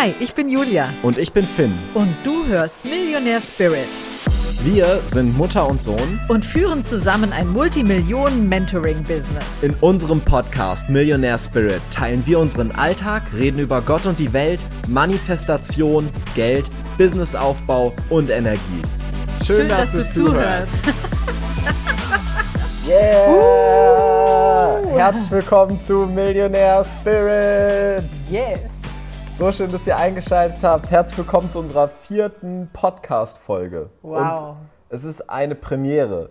Hi, ich bin Julia. Und ich bin Finn. Und du hörst Millionär Spirit. Wir sind Mutter und Sohn und führen zusammen ein Multimillionen-Mentoring-Business. In unserem Podcast Millionär Spirit teilen wir unseren Alltag, reden über Gott und die Welt, Manifestation, Geld, Businessaufbau und Energie. Schön, Schön dass, dass, du, zuhörst. yeah! Uh. Herzlich willkommen zu Millionär Spirit. Yes. So schön, dass ihr eingeschaltet habt. Herzlich willkommen zu unserer vierten Podcast-Folge. Wow. Und es ist eine Premiere.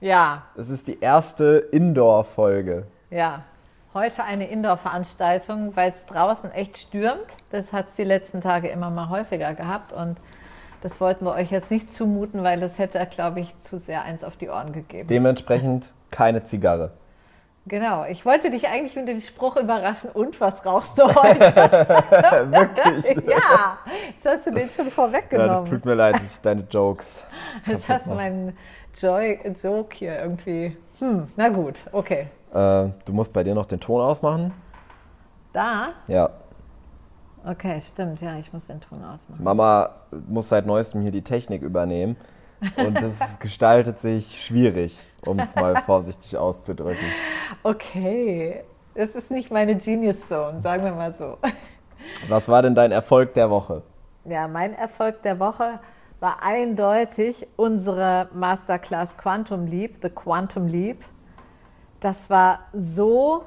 Ja. Es ist die erste Indoor-Folge. Ja. Heute eine Indoor-Veranstaltung, weil es draußen echt stürmt. Das hat es die letzten Tage immer mal häufiger gehabt. Und das wollten wir euch jetzt nicht zumuten, weil das hätte, glaube ich, zu sehr eins auf die Ohren gegeben. Dementsprechend keine Zigarre. Genau, ich wollte dich eigentlich mit dem Spruch überraschen, und was rauchst du heute? Wirklich? ja, jetzt hast du den schon vorweggenommen. Ja, das tut mir leid, das sind deine Jokes. Jetzt hast du meinen Joy Joke hier irgendwie. Hm, na gut, okay. Äh, du musst bei dir noch den Ton ausmachen. Da? Ja. Okay, stimmt, ja, ich muss den Ton ausmachen. Mama muss seit neuestem hier die Technik übernehmen. Und das gestaltet sich schwierig, um es mal vorsichtig auszudrücken. Okay, das ist nicht meine Genius Zone, sagen wir mal so. Was war denn dein Erfolg der Woche? Ja, mein Erfolg der Woche war eindeutig unsere Masterclass Quantum Leap, The Quantum Leap. Das war so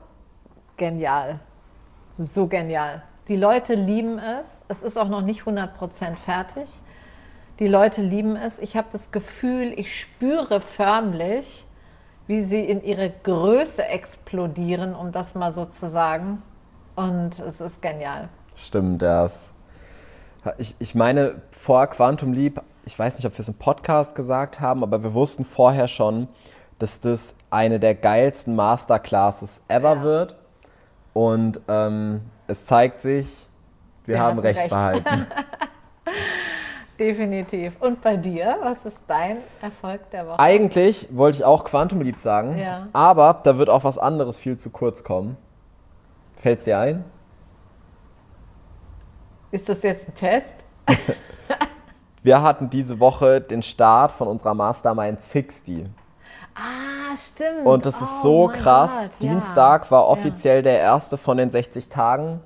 genial. So genial. Die Leute lieben es. Es ist auch noch nicht 100% fertig. Die Leute lieben es. Ich habe das Gefühl, ich spüre förmlich, wie sie in ihre Größe explodieren, um das mal so zu sagen. Und es ist genial. Stimmt, das. Ich, ich meine, vor Quantum Leap, ich weiß nicht, ob wir es im Podcast gesagt haben, aber wir wussten vorher schon, dass das eine der geilsten Masterclasses ever ja. wird. Und ähm, es zeigt sich, wir, wir haben recht, recht behalten. Definitiv. Und bei dir, was ist dein Erfolg der Woche? Eigentlich wollte ich auch Quantum Leap sagen, ja. aber da wird auch was anderes viel zu kurz kommen. Fällt es dir ein? Ist das jetzt ein Test? Wir hatten diese Woche den Start von unserer Mastermind 60. Ah, stimmt. Und das ist oh, so krass. Gott, Dienstag ja. war offiziell ja. der erste von den 60 Tagen.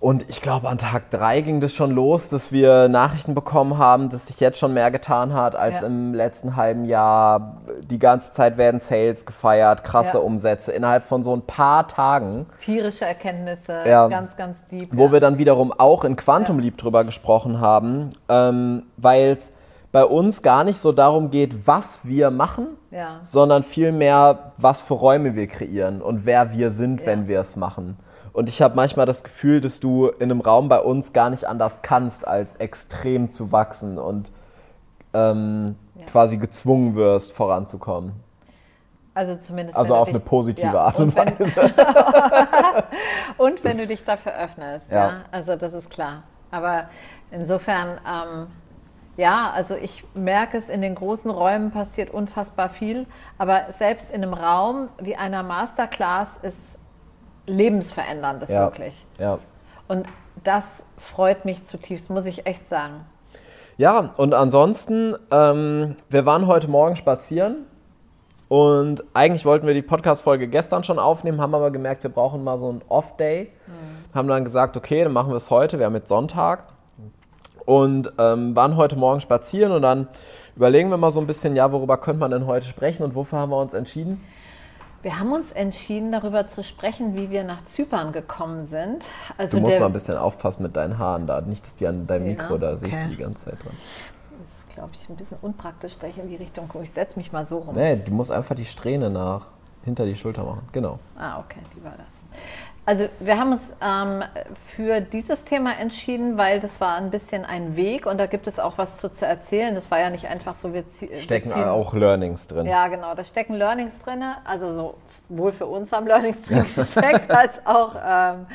Und ich glaube, an Tag drei ging das schon los, dass wir Nachrichten bekommen haben, dass sich jetzt schon mehr getan hat als ja. im letzten halben Jahr. Die ganze Zeit werden Sales gefeiert, krasse ja. Umsätze innerhalb von so ein paar Tagen. Tierische Erkenntnisse, ja. ganz, ganz deep. Wo wir dann wiederum auch in Quantum Leap drüber gesprochen haben, ähm, weil es bei uns gar nicht so darum geht, was wir machen, sondern vielmehr, was für Räume wir kreieren und wer wir sind, wenn wir es machen. Und ich habe manchmal das Gefühl, dass du in einem Raum bei uns gar nicht anders kannst, als extrem zu wachsen und ähm, ja. quasi gezwungen wirst, voranzukommen. Also zumindest. Also auf dich, eine positive ja, Art und, und Weise. und wenn du dich dafür öffnest. Ja. ja. Also das ist klar. Aber insofern, ähm, ja, also ich merke es, in den großen Räumen passiert unfassbar viel. Aber selbst in einem Raum wie einer Masterclass ist lebensveränderndes ja. wirklich. Ja. Und das freut mich zutiefst, muss ich echt sagen. Ja, und ansonsten, ähm, wir waren heute Morgen spazieren und eigentlich wollten wir die Podcast-Folge gestern schon aufnehmen, haben aber gemerkt, wir brauchen mal so einen Off-Day. Mhm. Haben dann gesagt, okay, dann machen wir es heute, wir haben jetzt Sonntag. Und ähm, waren heute Morgen spazieren und dann überlegen wir mal so ein bisschen, ja, worüber könnte man denn heute sprechen und wofür haben wir uns entschieden? Wir haben uns entschieden, darüber zu sprechen, wie wir nach Zypern gekommen sind. Also du musst mal ein bisschen aufpassen mit deinen Haaren da. Nicht, dass die an deinem Mikro, ja, da okay. sehe ich die ganze Zeit dran. Das ist, glaube ich, ein bisschen unpraktisch, da ich in die Richtung gucke. Ich setze mich mal so rum. Nee, du musst einfach die Strähne nach hinter die Schulter machen. Genau. Ah, okay, die war das. Also wir haben uns ähm, für dieses Thema entschieden, weil das war ein bisschen ein Weg und da gibt es auch was zu, zu erzählen. Das war ja nicht einfach so, wir stecken wir auch Learnings drin. Ja, genau, da stecken Learnings drin. Also sowohl für uns haben Learnings drin gesteckt, als auch ähm,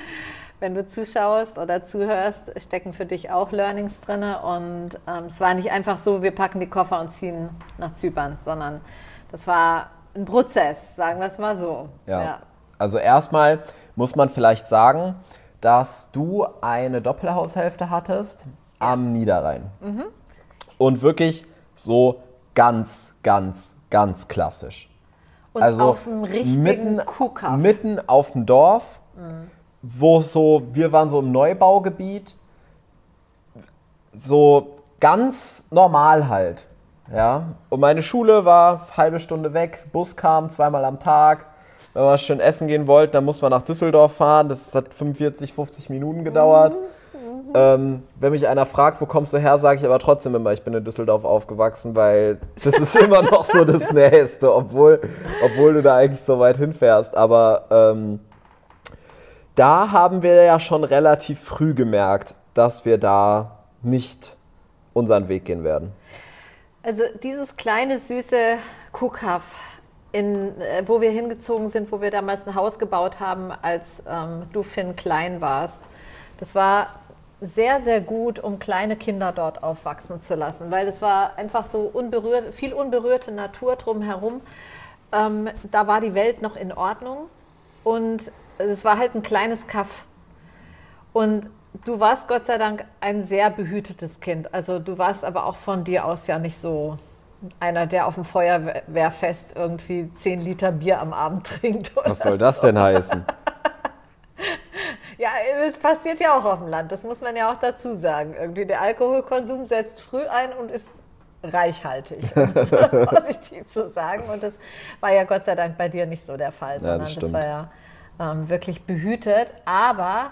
wenn du zuschaust oder zuhörst, stecken für dich auch Learnings drin. Und ähm, es war nicht einfach so, wir packen die Koffer und ziehen nach Zypern, sondern das war ein Prozess, sagen wir es mal so. ja. ja. Also erstmal muss man vielleicht sagen, dass du eine Doppelhaushälfte hattest am Niederrhein. Mhm. Und wirklich so ganz, ganz, ganz klassisch. Und also auf dem richtigen mitten, Kuhkaff. mitten auf dem Dorf, mhm. wo so, wir waren so im Neubaugebiet, so ganz normal halt. Ja. Und meine Schule war halbe Stunde weg, Bus kam zweimal am Tag. Wenn wir schön essen gehen wollten, dann mussten wir nach Düsseldorf fahren. Das hat 45, 50 Minuten gedauert. Mhm. Ähm, wenn mich einer fragt, wo kommst du her, sage ich aber trotzdem immer, ich bin in Düsseldorf aufgewachsen, weil das ist immer noch so das Nächste, obwohl, obwohl du da eigentlich so weit hinfährst. Aber ähm, da haben wir ja schon relativ früh gemerkt, dass wir da nicht unseren Weg gehen werden. Also dieses kleine, süße Kuhkaff, in, äh, wo wir hingezogen sind, wo wir damals ein Haus gebaut haben, als ähm, du, Finn, klein warst, das war sehr, sehr gut, um kleine Kinder dort aufwachsen zu lassen, weil es war einfach so unberührt, viel unberührte Natur drumherum. Ähm, da war die Welt noch in Ordnung und es war halt ein kleines Kaff. Und du warst Gott sei Dank ein sehr behütetes Kind. Also du warst aber auch von dir aus ja nicht so einer, der auf dem Feuerwehrfest irgendwie 10 Liter Bier am Abend trinkt. Was soll das denn heißen? Ja, das passiert ja auch auf dem Land, das muss man ja auch dazu sagen. Irgendwie der Alkoholkonsum setzt früh ein und ist reichhaltig, um es vorsichtig zu sagen. Und das war ja Gott sei Dank bei dir nicht so der Fall, sondern ja, das, das, war ja ähm, wirklich behütet. Aber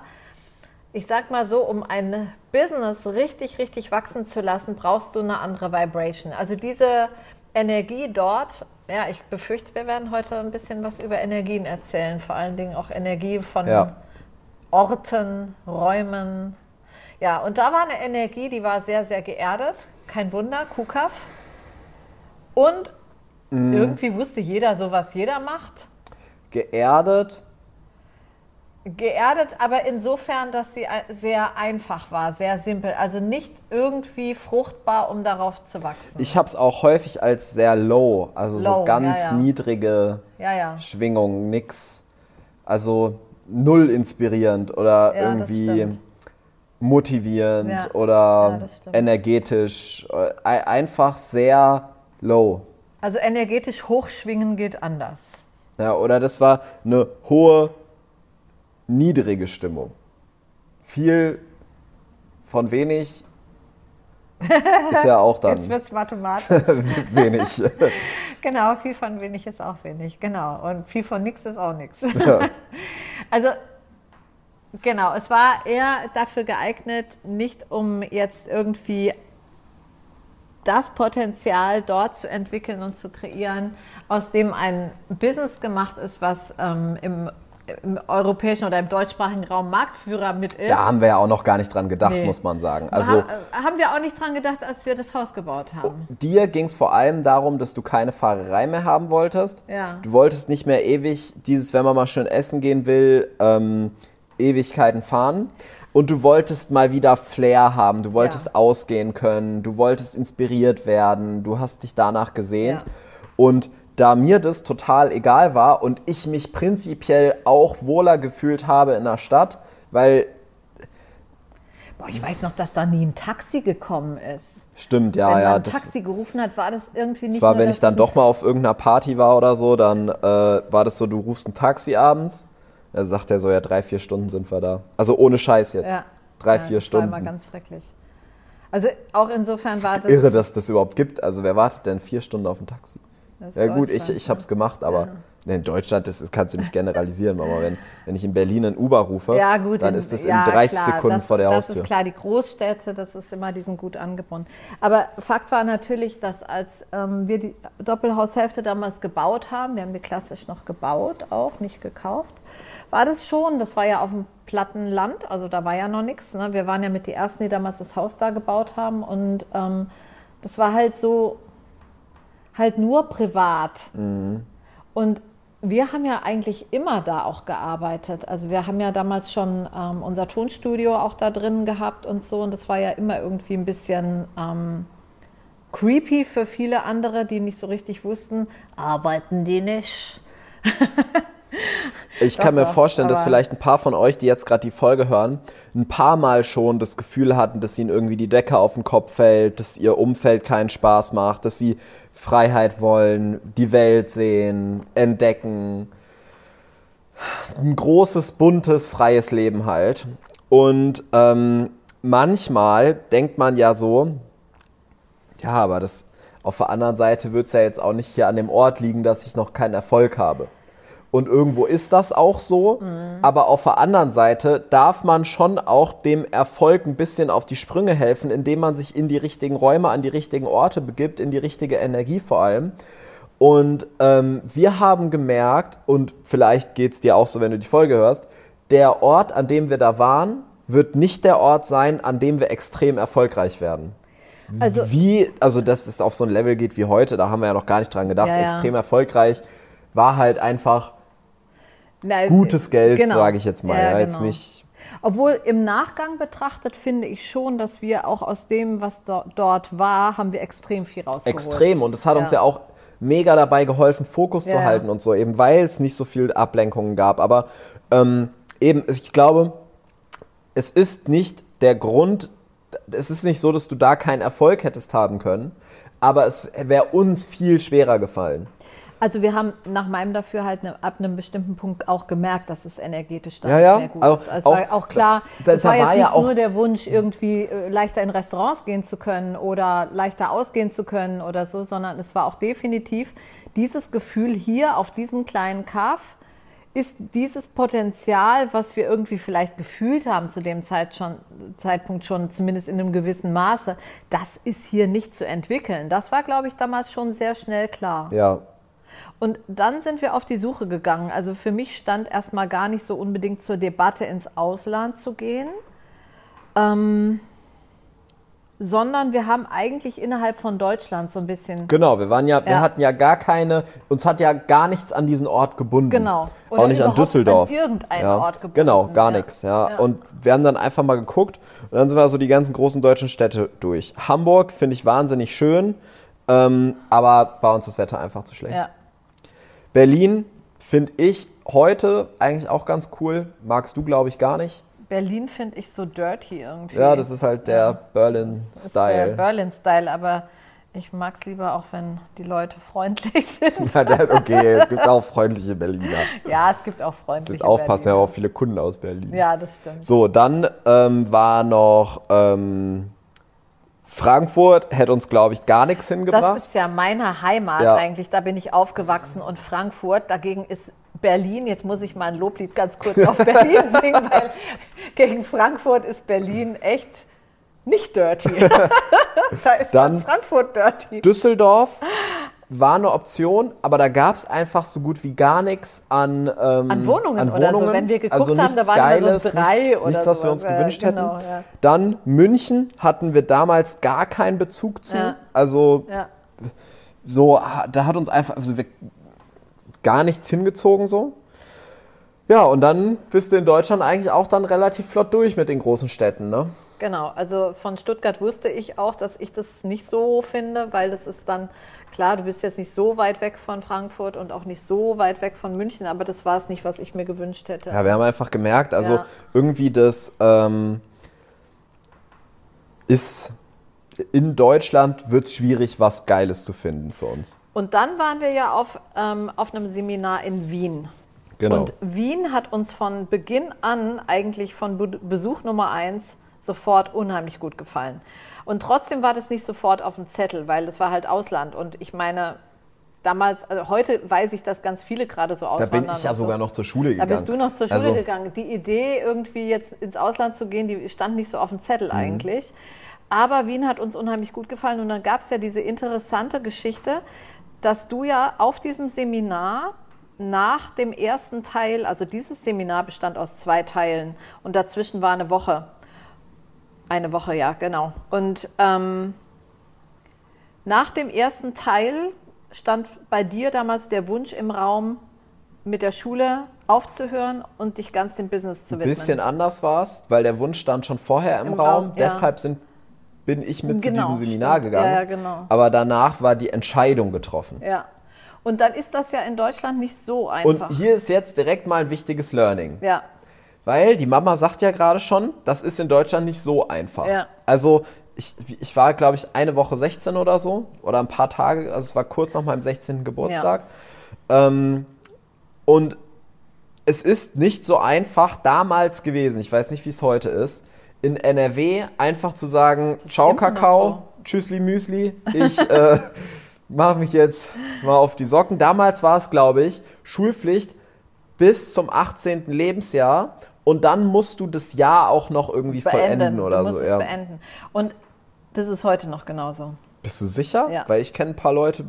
ich sag mal so, um ein Business richtig, richtig wachsen zu lassen, brauchst du eine andere Vibration. Also diese Energie dort, ja, ich befürchte, wir werden heute ein bisschen was über Energien erzählen, vor allen Dingen auch Energie von ja. Orten, Räumen. Ja, und da war eine Energie, die war sehr, sehr geerdet. Kein Wunder, Kuhkaff. Und mm. irgendwie wusste jeder so, was jeder macht. Geerdet. Geerdet, aber insofern, dass sie sehr einfach war, sehr simpel. Also nicht irgendwie fruchtbar, um darauf zu wachsen. Ich habe es auch häufig als sehr low, also low, so ganz ja, ja. niedrige ja, Schwingungen, nix. Also null inspirierend oder irgendwie motivierend oder energetisch. Einfach sehr low. Also energetisch hochschwingen geht anders. Ja, oder das war eine hohe, niedrige Stimmung. Viel von wenig ist ja auch dann. Jetzt wird es mathematisch. wenig. genau, viel von wenig ist auch wenig. Genau. Und viel von nichts ist auch nichts. Ja. Also, genau, es war eher dafür geeignet, nicht um jetzt irgendwie das Potenzial dort zu entwickeln und zu kreieren, aus dem ein Business gemacht ist, was ähm, im im europäischen oder im deutschsprachigen Raum Marktführer mit ist. Da haben wir ja auch noch gar nicht dran gedacht, nee. muss man sagen. Also, ha haben wir auch nicht dran gedacht, als wir das Haus gebaut haben. Dir ging es vor allem darum, dass du keine Fahrerei mehr haben wolltest. Ja. Du wolltest nicht mehr ewig dieses, wenn man mal schön essen gehen will, ähm, Ewigkeiten fahren. Und du wolltest mal wieder Flair haben, du wolltest ja. ausgehen können, du wolltest inspiriert werden, du hast dich danach gesehnt. Ja. Und da mir das total egal war und ich mich prinzipiell auch wohler gefühlt habe in der Stadt, weil. Boah, ich weiß noch, dass da nie ein Taxi gekommen ist. Stimmt, ja, wenn ja. Wenn ein Taxi gerufen hat, war das irgendwie nicht. Zwar, nur, wenn ich dann doch mal auf irgendeiner Party war oder so, dann äh, war das so, du rufst ein Taxi abends. Da sagt er so, ja, drei, vier Stunden sind wir da. Also ohne Scheiß jetzt. Ja. Drei, ja, vier das Stunden. War immer ganz schrecklich. Also auch insofern war das. Irre, dass das überhaupt gibt. Also wer wartet denn vier Stunden auf ein Taxi? Ja gut, ich, ich habe es gemacht, aber ja. in Deutschland, das, das, kannst du nicht generalisieren. Aber wenn, wenn ich in Berlin ein Uber rufe, ja, gut, dann ist das in 30 klar, Sekunden das, vor der Haustür. Das ist klar, die Großstädte, das ist immer, die sind gut angebunden. Aber Fakt war natürlich, dass als ähm, wir die Doppelhaushälfte damals gebaut haben, wir haben die klassisch noch gebaut, auch nicht gekauft, war das schon, das war ja auf dem platten Land, also da war ja noch nichts. Ne? Wir waren ja mit die Ersten, die damals das Haus da gebaut haben und ähm, das war halt so halt nur privat. Mhm. Und wir haben ja eigentlich immer da auch gearbeitet. Also wir haben ja damals schon ähm, unser Tonstudio auch da drin gehabt und so. Und das war ja immer irgendwie ein bisschen ähm, creepy für viele andere, die nicht so richtig wussten, arbeiten die nicht. Ich kann mir doch, vorstellen, dass vielleicht ein paar von euch, die jetzt gerade die Folge hören, ein paar Mal schon das Gefühl hatten, dass ihnen irgendwie die Decke auf den Kopf fällt, dass ihr Umfeld keinen Spaß macht, dass sie Freiheit wollen, die Welt sehen, entdecken. Ein großes, buntes, freies Leben halt. Und ähm, manchmal denkt man ja so, ja, aber das auf der anderen Seite wird es ja jetzt auch nicht hier an dem Ort liegen, dass ich noch keinen Erfolg habe. Und irgendwo ist das auch so, aber auf der anderen Seite darf man schon auch dem Erfolg ein bisschen auf die Sprünge helfen, indem man sich in die richtigen Räume, an die richtigen Orte begibt, in die richtige Energie vor allem. Und ähm, wir haben gemerkt, und vielleicht geht es dir auch so, wenn du die Folge hörst, der Ort, an dem wir da waren, wird nicht der Ort sein, an dem wir extrem erfolgreich werden. Also, Wie, also dass es auf so ein Level geht wie heute, da haben wir ja noch gar nicht dran gedacht, Ja, ja. extrem erfolgreich, war halt einfach na, gutes Geld, genau. sage ich jetzt mal. Ja, jetzt genau. nicht. Obwohl im Nachgang betrachtet finde ich schon, dass wir auch aus dem, was do dort war, haben wir extrem viel rausgeholt. Extrem. Und es hat uns Ja. ja auch mega dabei geholfen, Fokus Ja. zu halten und so, eben weil es nicht so viel Ablenkungen gab. Aber ähm, eben, ich glaube, es ist nicht der Grund, es ist nicht so, dass du da keinen Erfolg hättest haben können, aber es wäre uns viel schwerer gefallen. Also wir haben nach meinem Dafürhalten ne, ab einem bestimmten Punkt auch gemerkt, dass es energetisch dann Ja, ja. nicht mehr gut Auch- ist. Also es auch- war auch klar, da- es war jetzt war nicht ja auch- nur der Wunsch, irgendwie äh, leichter in Restaurants gehen zu können oder leichter ausgehen zu können oder so, sondern es war auch definitiv dieses Gefühl hier auf diesem kleinen Kaff ist dieses Potenzial, was wir irgendwie vielleicht gefühlt haben zu dem Zeit schon, Zeitpunkt schon, zumindest in einem gewissen Maße, das ist hier nicht zu entwickeln. Das war, glaube ich, damals schon sehr schnell klar. Ja, Und dann sind wir auf die Suche gegangen. Also für mich stand erstmal gar nicht so unbedingt zur Debatte, ins Ausland zu gehen, ähm, sondern wir haben eigentlich innerhalb von Deutschland so ein bisschen. Genau, wir waren ja, wir Ja. hatten ja gar keine, uns hat ja gar nichts an diesen Ort gebunden. Genau. Oder Auch nicht an Düsseldorf. an irgendeinen ja. Ort gebunden, Genau, gar ja. nichts, ja. Und wir haben dann einfach mal geguckt und dann sind wir so die ganzen großen deutschen Städte durch. Hamburg finde ich wahnsinnig schön, ähm, aber bei uns ist das Wetter einfach zu schlecht. Ja. Berlin finde ich heute eigentlich auch ganz cool. Magst du, glaube ich, gar nicht. Berlin finde ich so dirty irgendwie. Ja, das ist halt der Ja. ist der Berlin-Style. Berlin-Style, aber ich mag es lieber auch, wenn die Leute freundlich sind. Okay, es gibt auch freundliche Berliner. ja, es gibt auch freundliche Jetzt aufpassen, wir Berliner. haben auch viele Kunden aus Berlin. Ja, das stimmt. So, dann ähm, war noch ähm, Frankfurt, hätte uns, glaube ich, gar nichts hingebracht. Das ist ja meine Heimat Ja. eigentlich. Da bin ich aufgewachsen und Frankfurt. Dagegen ist Berlin, jetzt muss ich mal ein Loblied ganz kurz auf Berlin singen, weil gegen Frankfurt ist Berlin echt nicht dirty. da ist Dann- dann Frankfurt dirty. Düsseldorf war eine Option, aber da gab es einfach so gut wie gar nichts an, ähm, An Wohnungen an oder so. Wohnungen. Wenn wir geguckt also haben, da waren immer so Geiles, drei nicht, oder nichts, was wir uns. Ja, gewünscht genau, hätten. ja. Dann München hatten wir damals gar keinen Bezug zu. Ja. Also so, da hat uns einfach also wir, gar nichts hingezogen so. Ja, und dann bist du in Deutschland eigentlich auch dann relativ flott durch mit den großen Städten, ne? Genau, also von Stuttgart wusste ich auch, dass ich das nicht so finde, weil das ist dann, klar, du bist jetzt nicht so weit weg von Frankfurt und auch nicht so weit weg von München, aber das war es nicht, was ich mir gewünscht hätte. Ja, wir haben einfach gemerkt, also Ja. irgendwie das ähm, ist in Deutschland wird es schwierig, was Geiles zu finden für uns. Und dann waren wir ja auf, ähm, auf einem Seminar in Wien. Genau. Und Wien hat uns von Beginn an eigentlich von Be Besuch Nummer eins sofort unheimlich gut gefallen. Und trotzdem war das nicht sofort auf dem Zettel, weil das war halt Ausland. Und ich meine, damals, also heute weiß ich, dass ganz viele gerade so da auswandern. bin ich ja so. sogar noch zur Schule Da gegangen. bist du noch zur Schule Also, gegangen. Die Idee, irgendwie jetzt ins Ausland zu gehen, die stand nicht so auf dem Mhm. Zettel eigentlich. Aber Wien hat uns unheimlich gut gefallen. Und dann gab es ja diese interessante Geschichte, dass du ja auf diesem Seminar nach dem ersten Teil, also dieses Seminar bestand aus zwei Teilen und dazwischen war eine Woche. Eine Woche, ja, genau. Und ähm, nach dem ersten Teil stand bei dir damals der Wunsch im Raum, mit der Schule aufzuhören und dich ganz dem Business zu Ein widmen. bisschen anders war es, weil der Wunsch stand schon vorher im, Im Raum. Raum, ja. Deshalb sind, bin ich mit Genau, zu diesem Seminar stimmt. gegangen. Ja, genau. Aber danach war die Entscheidung getroffen. Ja. Und dann ist das ja in Deutschland nicht so einfach. Und hier ist jetzt direkt mal ein wichtiges Learning. Ja. Weil die Mama sagt ja gerade schon, das ist in Deutschland nicht so einfach. Ja. Also ich, ich war, glaube ich, eine Woche 16 oder so. Oder ein paar Tage. Also es war kurz nach meinem 16. Geburtstag. Ja. Ähm, und es ist nicht so einfach damals gewesen, ich weiß nicht, wie es heute ist, in NRW einfach zu sagen, ciao Kakao, so. tschüssli Müsli, ich äh, mache mich jetzt mal auf die Socken. Damals war es, glaube ich, Schulpflicht bis zum 18. Lebensjahr und dann musst du das Jahr auch noch irgendwie beenden, vollenden oder du musst so. Es ja. beenden. Und das ist heute noch genauso. Bist du sicher? Ja. Weil ich kenne ein paar Leute,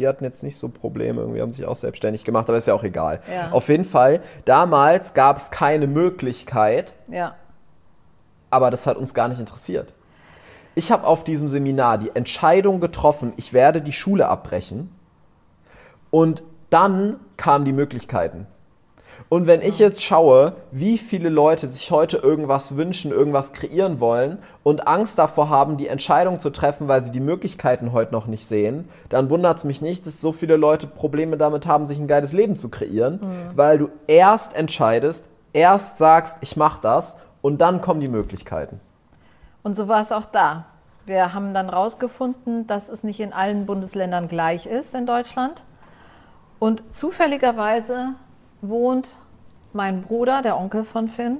die hatten jetzt nicht so Probleme, irgendwie haben sich auch selbstständig gemacht, aber ist ja auch egal. Ja. Auf jeden Fall, damals gab es keine Möglichkeit, ja. aber das hat uns gar nicht interessiert. Ich habe auf diesem Seminar die Entscheidung getroffen, ich werde die Schule abbrechen und dann kamen die Möglichkeiten. Und wenn ich jetzt schaue, wie viele Leute sich heute irgendwas wünschen, irgendwas kreieren wollen und Angst davor haben, die Entscheidung zu treffen, weil sie die Möglichkeiten heute noch nicht sehen, dann wundert es mich nicht, dass so viele Leute Probleme damit haben, sich ein geiles Leben zu kreieren, mhm. weil du erst entscheidest, erst sagst, ich mache das und dann kommen die Möglichkeiten. Und so war es auch da. Wir haben dann herausgefunden, dass es nicht in allen Bundesländern gleich ist in Deutschland. Und zufälligerweise wohnt mein Bruder, der Onkel von Finn,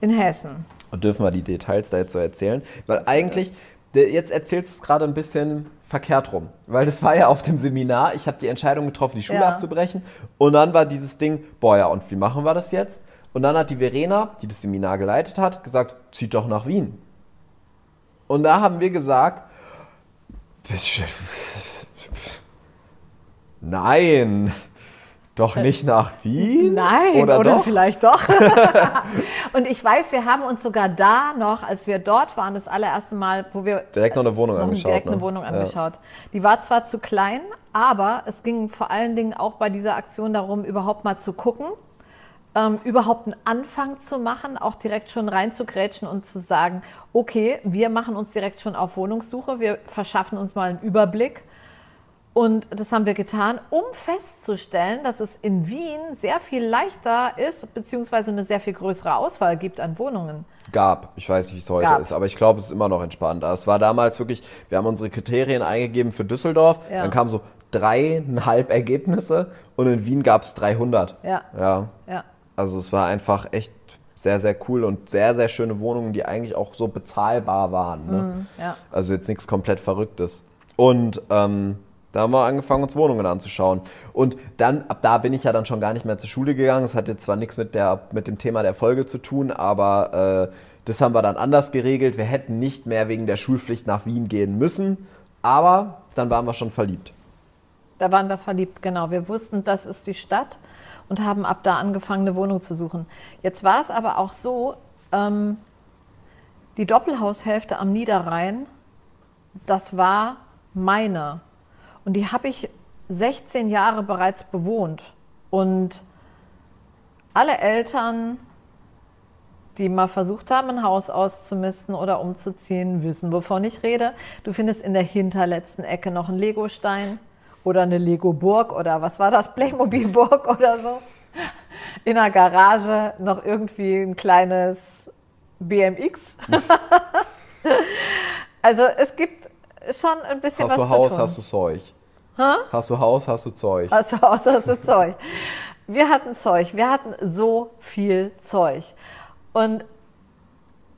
in Hessen. Und dürfen wir die Details da jetzt so erzählen? Weil eigentlich, jetzt erzählst du es gerade ein bisschen verkehrt rum. Weil das war ja auf dem Seminar, ich habe die Entscheidung getroffen, die Schule ja. abzubrechen. Und dann war dieses Ding, boah ja, und wie machen wir das jetzt? Und dann hat die Verena, die das Seminar geleitet hat, gesagt, zieht doch nach Wien. Und da haben wir gesagt, nein, doch nicht nach Wien? Nein, oder, oder doch? vielleicht doch. und ich weiß, wir haben uns sogar da noch, als wir dort waren, das allererste Mal, wo wir direkt noch eine Wohnung angeschaut. Direkt eine ne? Wohnung angeschaut. Ja. Die war zwar zu klein, aber es ging vor allen Dingen auch bei dieser Aktion darum, überhaupt mal zu gucken, ähm, überhaupt einen Anfang zu machen, auch direkt schon reinzugrätschen und zu sagen, okay, wir machen uns direkt schon auf Wohnungssuche, wir verschaffen uns mal einen Überblick und das haben wir getan, um festzustellen, dass es in Wien sehr viel leichter ist, beziehungsweise eine sehr viel größere Auswahl gibt an Wohnungen. Gab. Ich weiß nicht, wie es heute Gab. ist, aber ich glaube, es ist immer noch entspannt. Es war damals wirklich, wir haben unsere Kriterien eingegeben für Düsseldorf, ja. dann kamen so dreieinhalb Ergebnisse und in Wien gab es 300. Ja. ja. Ja. Also es war einfach echt sehr, sehr cool und sehr, sehr schöne Wohnungen, die eigentlich auch so bezahlbar waren. Ne? Mhm, ja. Also jetzt nichts komplett Verrücktes. Und ähm, da haben wir angefangen, uns Wohnungen anzuschauen. Und dann, ab da bin ich ja dann schon gar nicht mehr zur Schule gegangen. Das hat jetzt zwar nichts mit, der, mit dem Thema der Folge zu tun, aber äh, das haben wir dann anders geregelt. Wir hätten nicht mehr wegen der Schulpflicht nach Wien gehen müssen, aber dann waren wir schon verliebt. Da waren wir verliebt, genau. Wir wussten, das ist die Stadt und haben ab da angefangen, eine Wohnung zu suchen. Jetzt war es aber auch so, ähm, die Doppelhaushälfte am Niederrhein, das war meine. Und die habe ich 16 Jahre bereits bewohnt. Und alle Eltern, die mal versucht haben, ein Haus auszumisten oder umzuziehen, wissen, wovon ich rede. Du findest in der hinterletzten Ecke noch einen Legostein oder eine Lego-Burg oder was war das, Playmobil-Burg oder so. In der Garage noch irgendwie ein kleines BMX. also es gibt schon ein bisschen hast was du Haus, tun. Hast du Zeug? Ha? Hast du Haus, hast du Zeug? Hast du Haus, hast du Zeug. Wir hatten Zeug, wir hatten so viel Zeug. Und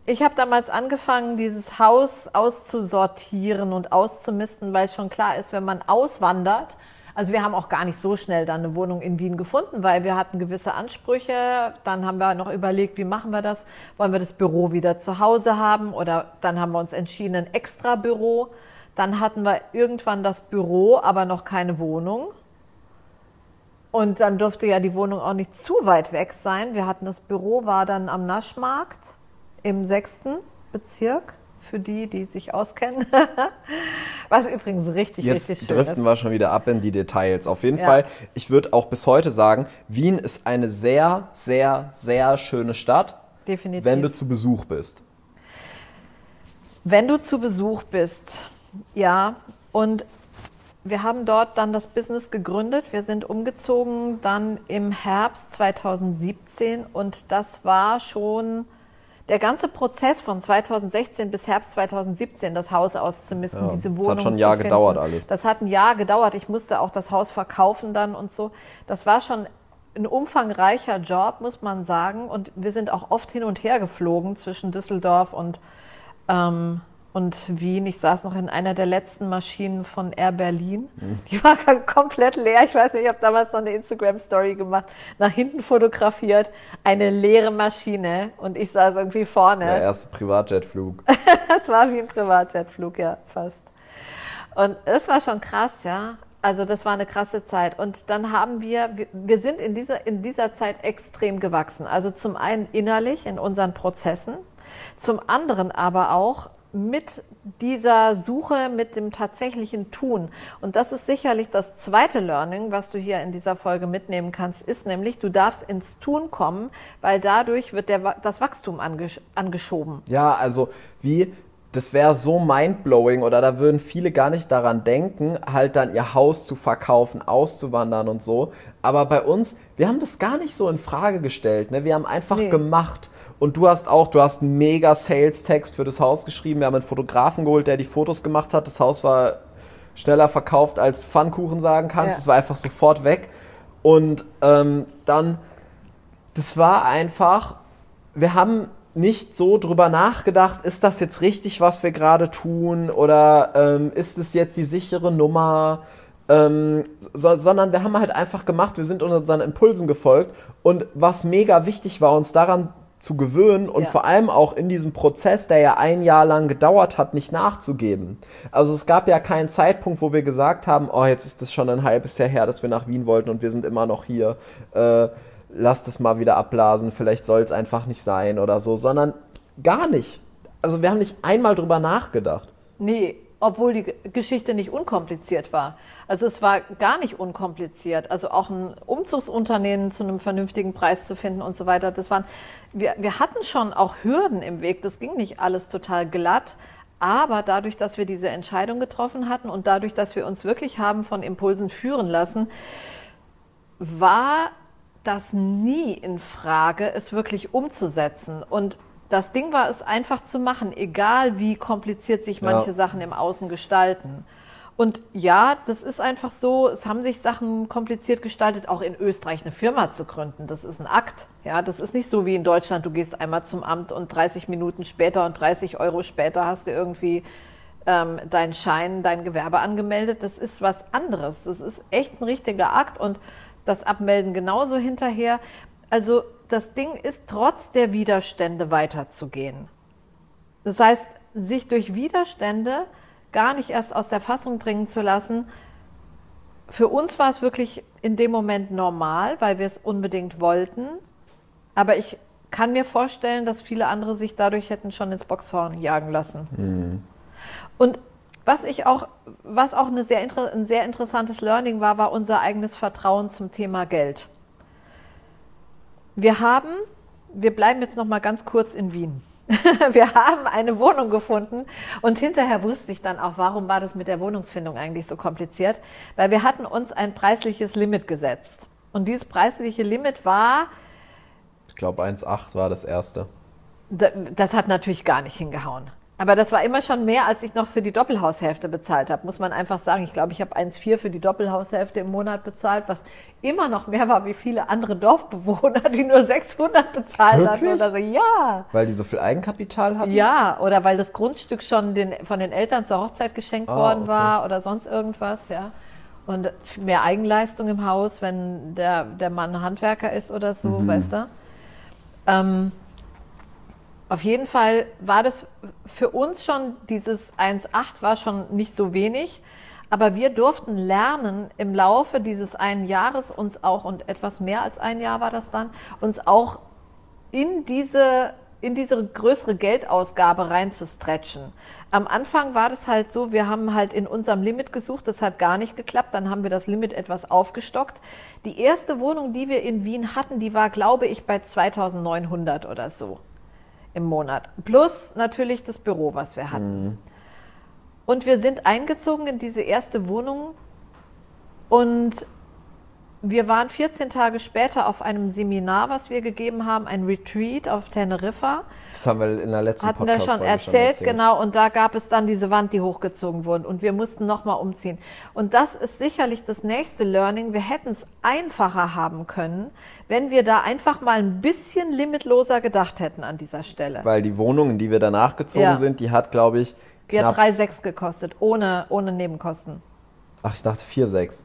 ich habe damals angefangen, dieses Haus auszusortieren und auszumisten, weil schon klar ist, wenn man auswandert, also wir haben auch gar nicht so schnell dann eine Wohnung in Wien gefunden, weil wir hatten gewisse Ansprüche. Dann haben wir noch überlegt, wie machen wir das? Wollen wir das Büro wieder zu Hause haben? Oder dann haben wir uns entschieden, ein extra Büro. Dann hatten wir irgendwann das Büro, aber noch keine Wohnung. Und dann durfte ja die Wohnung auch nicht zu weit weg sein. Wir hatten das Büro, war dann am Naschmarkt im sechsten Bezirk, für die, die sich auskennen. Was übrigens richtig, Jetzt richtig schön driften ist. wir schon wieder ab in die Details. Auf jeden Ja. Fall, ich würde auch bis heute sagen, Wien ist eine sehr, sehr, sehr schöne Stadt, Definitiv. wenn du zu Besuch bist. Wenn du zu Besuch bist, ja, und wir haben dort dann das Business gegründet. Wir sind umgezogen dann im Herbst 2017 und das war schon der ganze Prozess von 2016 bis Herbst 2017, das Haus auszumisten, ja, diese Wohnung. Das hat schon ein Jahr finden, gedauert alles. Das hat ein Jahr gedauert. Ich musste auch das Haus verkaufen dann und so. Das war schon ein umfangreicher Job, muss man sagen. Und wir sind auch oft hin und her geflogen zwischen Düsseldorf und ähm, und Wien. Ich saß noch in einer der letzten Maschinen von Air Berlin. Die war komplett leer. Ich weiß nicht, ich habe damals noch eine Instagram-Story gemacht, nach hinten fotografiert, eine leere Maschine und ich saß irgendwie vorne. Der erste Privatjetflug. das war wie ein Privatjetflug, ja, fast. Und es war schon krass, ja. Also das war eine krasse Zeit. Und dann haben wir, wir sind in dieser, in dieser Zeit extrem gewachsen. Also zum einen innerlich in unseren Prozessen, zum anderen aber auch mit dieser Suche, mit dem tatsächlichen Tun. Und das ist sicherlich das zweite Learning, was du hier in dieser Folge mitnehmen kannst, ist nämlich, du darfst ins Tun kommen, weil dadurch wird der, das Wachstum angesch angeschoben. Ja, also wie, das wäre so mindblowing oder da würden viele gar nicht daran denken, halt dann ihr Haus zu verkaufen, auszuwandern und so. Aber bei uns, wir haben das gar nicht so in Frage gestellt. Ne? Wir haben einfach nee. gemacht. Und du hast auch, du hast einen mega Sales-Text für das Haus geschrieben. Wir haben einen Fotografen geholt, der die Fotos gemacht hat. Das Haus war schneller verkauft, als Pfannkuchen sagen kannst. Ja. Es war einfach sofort weg. Und ähm, dann, das war einfach, wir haben nicht so drüber nachgedacht, ist das jetzt richtig, was wir gerade tun? Oder ähm, ist es jetzt die sichere Nummer? Ähm, so, sondern wir haben halt einfach gemacht, wir sind unseren Impulsen gefolgt. Und was mega wichtig war, uns daran zu gewöhnen und ja. vor allem auch in diesem Prozess, der ja ein Jahr lang gedauert hat, nicht nachzugeben. Also es gab ja keinen Zeitpunkt, wo wir gesagt haben, oh, jetzt ist es schon ein halbes Jahr her, dass wir nach Wien wollten und wir sind immer noch hier. Äh, lass das mal wieder abblasen, vielleicht soll es einfach nicht sein oder so, sondern gar nicht. Also wir haben nicht einmal drüber nachgedacht. Nee, obwohl die Geschichte nicht unkompliziert war. Also es war gar nicht unkompliziert. Also auch ein Umzugsunternehmen zu einem vernünftigen Preis zu finden und so weiter. Das waren, wir, wir hatten schon auch Hürden im Weg. Das ging nicht alles total glatt. Aber dadurch, dass wir diese Entscheidung getroffen hatten und dadurch, dass wir uns wirklich haben von Impulsen führen lassen, war das nie in Frage, es wirklich umzusetzen. Und das Ding war es einfach zu machen, egal wie kompliziert sich manche ja. Sachen im Außen gestalten. Und ja, das ist einfach so, es haben sich Sachen kompliziert gestaltet, auch in Österreich eine Firma zu gründen. Das ist ein Akt. Ja, das ist nicht so wie in Deutschland, du gehst einmal zum Amt und 30 Minuten später und 30 Euro später hast du irgendwie ähm, deinen Schein, dein Gewerbe angemeldet. Das ist was anderes. Das ist echt ein richtiger Akt und das Abmelden genauso hinterher. Also das Ding ist, trotz der Widerstände weiterzugehen. Das heißt, sich durch Widerstände gar nicht erst aus der Fassung bringen zu lassen. Für uns war es wirklich in dem Moment normal, weil wir es unbedingt wollten. Aber ich kann mir vorstellen, dass viele andere sich dadurch hätten schon ins Boxhorn jagen lassen. Mhm. Und was ich auch, was auch eine sehr, ein sehr interessantes Learning war, war unser eigenes Vertrauen zum Thema Geld. Wir haben, wir bleiben jetzt noch mal ganz kurz in Wien. wir haben eine Wohnung gefunden und hinterher wusste ich dann auch, warum war das mit der Wohnungsfindung eigentlich so kompliziert, weil wir hatten uns ein preisliches Limit gesetzt. Und dieses preisliche Limit war. Ich glaube, 1,8 war das erste. Das hat natürlich gar nicht hingehauen. Aber das war immer schon mehr, als ich noch für die Doppelhaushälfte bezahlt habe, muss man einfach sagen. Ich glaube, ich habe 1,4 für die Doppelhaushälfte im Monat bezahlt, was immer noch mehr war wie viele andere Dorfbewohner, die nur 600 bezahlt Wirklich? hatten oder so. Ja. Weil die so viel Eigenkapital hatten? Ja, oder weil das Grundstück schon den, von den Eltern zur Hochzeit geschenkt ah, worden okay. war oder sonst irgendwas, ja. Und mehr Eigenleistung im Haus, wenn der, der Mann Handwerker ist oder so, mhm. weißt du. Ähm, auf jeden Fall war das für uns schon, dieses 1,8 war schon nicht so wenig. Aber wir durften lernen, im Laufe dieses einen Jahres uns auch, und etwas mehr als ein Jahr war das dann, uns auch in diese, in diese größere Geldausgabe rein zu stretchen. Am Anfang war das halt so, wir haben halt in unserem Limit gesucht, das hat gar nicht geklappt, dann haben wir das Limit etwas aufgestockt. Die erste Wohnung, die wir in Wien hatten, die war, glaube ich, bei 2900 oder so im Monat. Plus natürlich das Büro, was wir hatten. Mhm. Und wir sind eingezogen in diese erste Wohnung und wir waren 14 Tage später auf einem Seminar, was wir gegeben haben, ein Retreat auf Teneriffa. Das haben wir in der letzten Hatten wir schon erzählt, schon erzählt, genau. Und da gab es dann diese Wand, die hochgezogen wurde. Und wir mussten nochmal umziehen. Und das ist sicherlich das nächste Learning. Wir hätten es einfacher haben können, wenn wir da einfach mal ein bisschen limitloser gedacht hätten an dieser Stelle. Weil die Wohnung, in die wir danach gezogen ja. sind, die hat, glaube ich, die hat 3,6 gekostet, ohne, ohne Nebenkosten. Ach, ich dachte 4,6.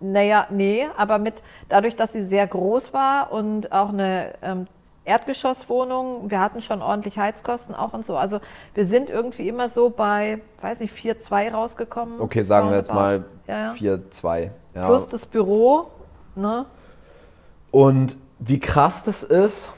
Naja, nee, aber mit dadurch, dass sie sehr groß war und auch eine ähm, Erdgeschosswohnung, wir hatten schon ordentlich Heizkosten auch und so. Also wir sind irgendwie immer so bei, weiß nicht, 4,2 rausgekommen. Okay, sagen wir jetzt mal ja, 4,2. Ja. Plus das Büro. Ne? Und wie krass das ist,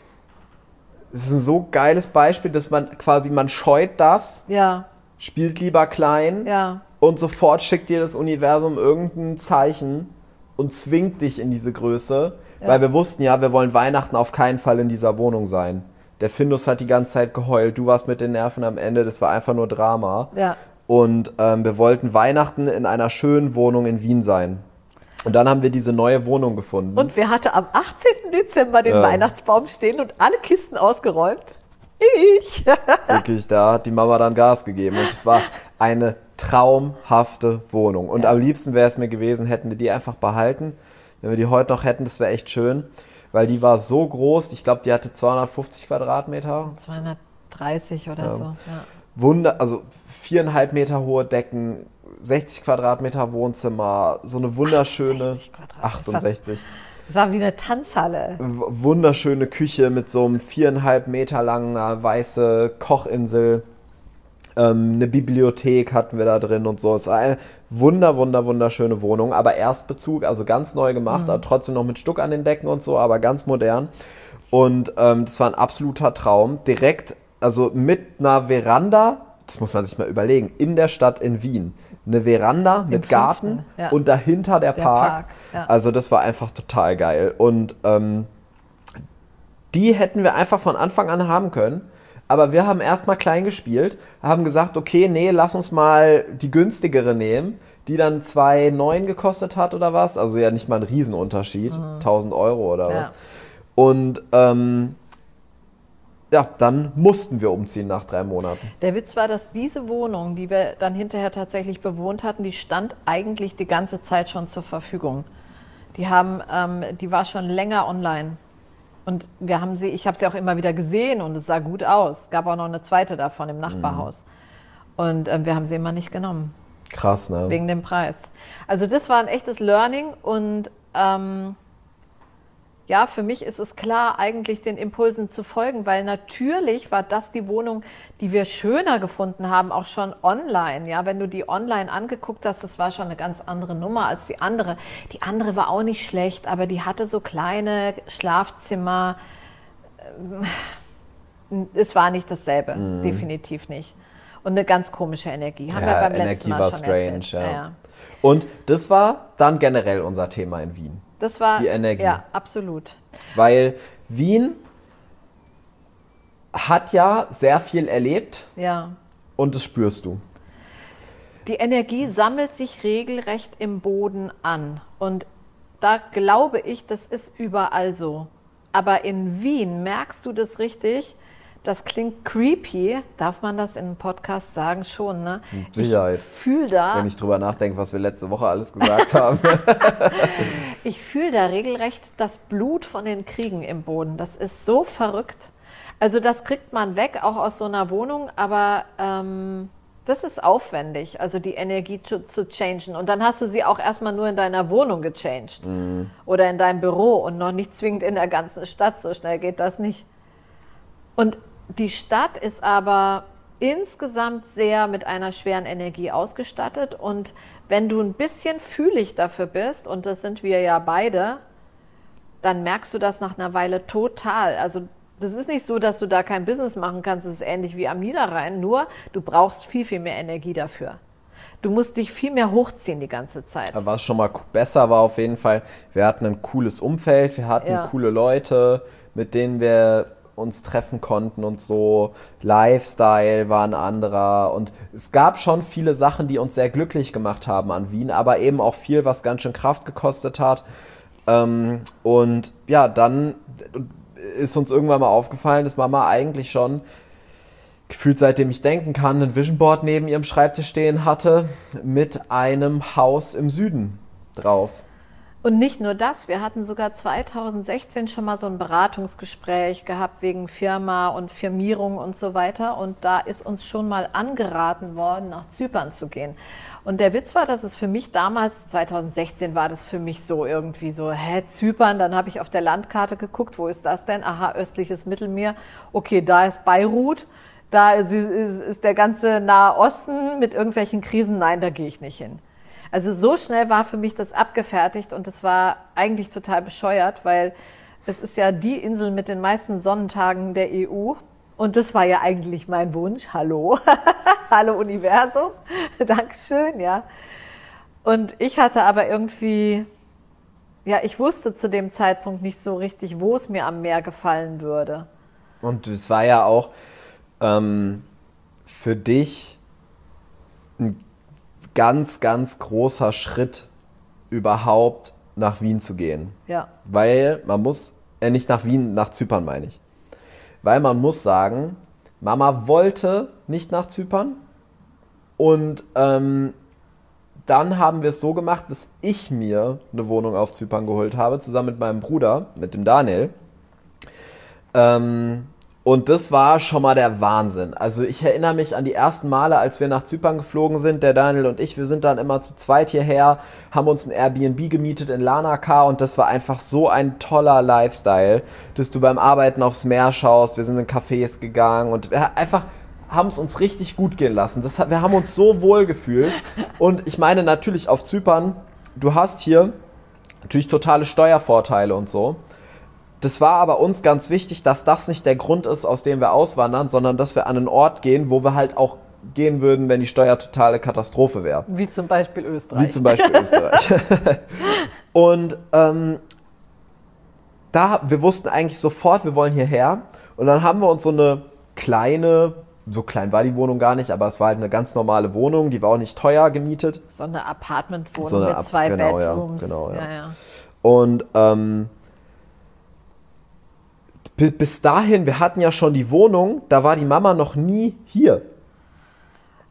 das ist ein so geiles Beispiel, dass man quasi, man scheut das, ja. spielt lieber klein. Ja und sofort schickt dir das Universum irgendein Zeichen und zwingt dich in diese Größe, ja. weil wir wussten ja, wir wollen Weihnachten auf keinen Fall in dieser Wohnung sein. Der Findus hat die ganze Zeit geheult, du warst mit den Nerven am Ende, das war einfach nur Drama. Ja. Und ähm, wir wollten Weihnachten in einer schönen Wohnung in Wien sein. Und dann haben wir diese neue Wohnung gefunden. Und wir hatten am 18. Dezember den ja. Weihnachtsbaum stehen und alle Kisten ausgeräumt. Ich. Wirklich, da hat die Mama dann Gas gegeben. Und es war eine traumhafte Wohnung. Und ja. am liebsten wäre es mir gewesen, hätten wir die einfach behalten. Wenn wir die heute noch hätten, das wäre echt schön. Weil die war so groß, ich glaube, die hatte 250 Quadratmeter. 230 oder ähm, so. Ja. Wunder, also viereinhalb Meter hohe Decken, 60 Quadratmeter Wohnzimmer, so eine wunderschöne 68. Es war wie eine Tanzhalle. Wunderschöne Küche mit so einem viereinhalb Meter langen äh, weiße Kochinsel. Ähm, eine Bibliothek hatten wir da drin und so. Es ist eine wunder, wunder, wunderschöne Wohnung, aber Erstbezug, also ganz neu gemacht, mhm. trotzdem noch mit Stuck an den Decken und so, aber ganz modern. Und ähm, das war ein absoluter Traum. Direkt, also mit einer Veranda, das muss man sich mal überlegen, in der Stadt in Wien. Eine Veranda Im mit Garten ja. und dahinter der, der Park. Park ja. Also das war einfach total geil. Und ähm, die hätten wir einfach von Anfang an haben können. Aber wir haben erstmal klein gespielt, haben gesagt, okay, nee, lass uns mal die günstigere nehmen, die dann 2,9 gekostet hat oder was. Also ja nicht mal ein Riesenunterschied, mhm. 1000 Euro oder ja. was. Und ähm, ja, dann mussten wir umziehen nach drei Monaten. Der Witz war, dass diese Wohnung, die wir dann hinterher tatsächlich bewohnt hatten, die stand eigentlich die ganze Zeit schon zur Verfügung. Die haben, ähm, die war schon länger online. Und wir haben sie, ich habe sie auch immer wieder gesehen und es sah gut aus. Es gab auch noch eine zweite davon im Nachbarhaus. Mhm. Und äh, wir haben sie immer nicht genommen. Krass, ne? Wegen dem Preis. Also das war ein echtes Learning und ähm, ja, für mich ist es klar, eigentlich den Impulsen zu folgen, weil natürlich war das die Wohnung, die wir schöner gefunden haben, auch schon online. Ja, wenn du die online angeguckt hast, das war schon eine ganz andere Nummer als die andere. Die andere war auch nicht schlecht, aber die hatte so kleine Schlafzimmer. Ähm, es war nicht dasselbe, mhm. definitiv nicht. Und eine ganz komische Energie. Haben ja, wir beim Energie letzten Mal war schon strange, ja. ja. Und das war dann generell unser Thema in Wien. Das war die Energie. Ja, absolut. Weil Wien hat ja sehr viel erlebt. Ja. Und das spürst du. Die Energie sammelt sich regelrecht im Boden an. Und da glaube ich, das ist überall so. Aber in Wien merkst du das richtig, das klingt creepy. Darf man das in einem Podcast sagen? Schon, ne? Sicherheit. Ich fühle da. Wenn ich drüber nachdenke, was wir letzte Woche alles gesagt haben. ich fühle da regelrecht das Blut von den Kriegen im Boden. Das ist so verrückt. Also, das kriegt man weg, auch aus so einer Wohnung, aber. Ähm, das ist aufwendig, also die Energie zu, zu changen. Und dann hast du sie auch erstmal nur in deiner Wohnung gechanged. Mhm. Oder in deinem Büro und noch nicht zwingend in der ganzen Stadt. So schnell geht das nicht. Und die Stadt ist aber insgesamt sehr mit einer schweren Energie ausgestattet. Und wenn du ein bisschen fühlig dafür bist, und das sind wir ja beide, dann merkst du das nach einer Weile total. Also das ist nicht so, dass du da kein Business machen kannst. Es ist ähnlich wie am Niederrhein, nur du brauchst viel, viel mehr Energie dafür. Du musst dich viel mehr hochziehen die ganze Zeit. Was schon mal besser war auf jeden Fall, wir hatten ein cooles Umfeld, wir hatten ja. coole Leute, mit denen wir uns treffen konnten und so. Lifestyle war ein anderer. Und es gab schon viele Sachen, die uns sehr glücklich gemacht haben an Wien, aber eben auch viel, was ganz schön Kraft gekostet hat. Ähm, und ja, dann ist uns irgendwann mal aufgefallen, dass Mama eigentlich schon gefühlt seitdem ich denken kann, ein Vision Board neben ihrem Schreibtisch stehen hatte mit einem Haus im Süden drauf. Und nicht nur das, wir hatten sogar 2016 schon mal so ein Beratungsgespräch gehabt wegen Firma und Firmierung und so weiter. Und da ist uns schon mal angeraten worden, nach Zypern zu gehen. Und der Witz war, dass es für mich damals, 2016 war das für mich so irgendwie so, hä, Zypern, dann habe ich auf der Landkarte geguckt, wo ist das denn? Aha, östliches Mittelmeer. Okay, da ist Beirut. Da ist, ist, ist der ganze Nahe Osten mit irgendwelchen Krisen. Nein, da gehe ich nicht hin. Also so schnell war für mich das abgefertigt und es war eigentlich total bescheuert, weil es ist ja die Insel mit den meisten Sonnentagen der EU. Und das war ja eigentlich mein Wunsch. Hallo. Hallo Universum. Dankeschön, ja. Und ich hatte aber irgendwie, ja, ich wusste zu dem Zeitpunkt nicht so richtig, wo es mir am Meer gefallen würde. Und es war ja auch ähm, für dich ein ganz, ganz großer Schritt überhaupt nach Wien zu gehen. Ja. Weil man muss, äh, nicht nach Wien, nach Zypern meine ich. Weil man muss sagen, Mama wollte nicht nach Zypern und ähm, dann haben wir es so gemacht, dass ich mir eine Wohnung auf Zypern geholt habe, zusammen mit meinem Bruder, mit dem Daniel. Ähm, und das war schon mal der Wahnsinn. Also ich erinnere mich an die ersten Male, als wir nach Zypern geflogen sind, der Daniel und ich, wir sind dann immer zu zweit hierher, haben uns ein Airbnb gemietet in Lanaka und das war einfach so ein toller Lifestyle, dass du beim Arbeiten aufs Meer schaust, wir sind in Cafés gegangen und einfach haben es uns richtig gut gehen lassen. Das, wir haben uns so wohl gefühlt. Und ich meine natürlich auf Zypern, du hast hier natürlich totale Steuervorteile und so. Das war aber uns ganz wichtig, dass das nicht der Grund ist, aus dem wir auswandern, sondern dass wir an einen Ort gehen, wo wir halt auch gehen würden, wenn die Steuer totale Katastrophe wäre. Wie zum Beispiel Österreich. Wie zum Beispiel Österreich. und ähm, da, wir wussten eigentlich sofort, wir wollen hierher. Und dann haben wir uns so eine kleine, so klein war die Wohnung gar nicht, aber es war halt eine ganz normale Wohnung, die war auch nicht teuer gemietet. So eine Apartmentwohnung so eine mit zwei genau, Bedrooms. Ja, genau, ja. ja, ja. Und ähm, bis dahin, wir hatten ja schon die Wohnung, da war die Mama noch nie hier.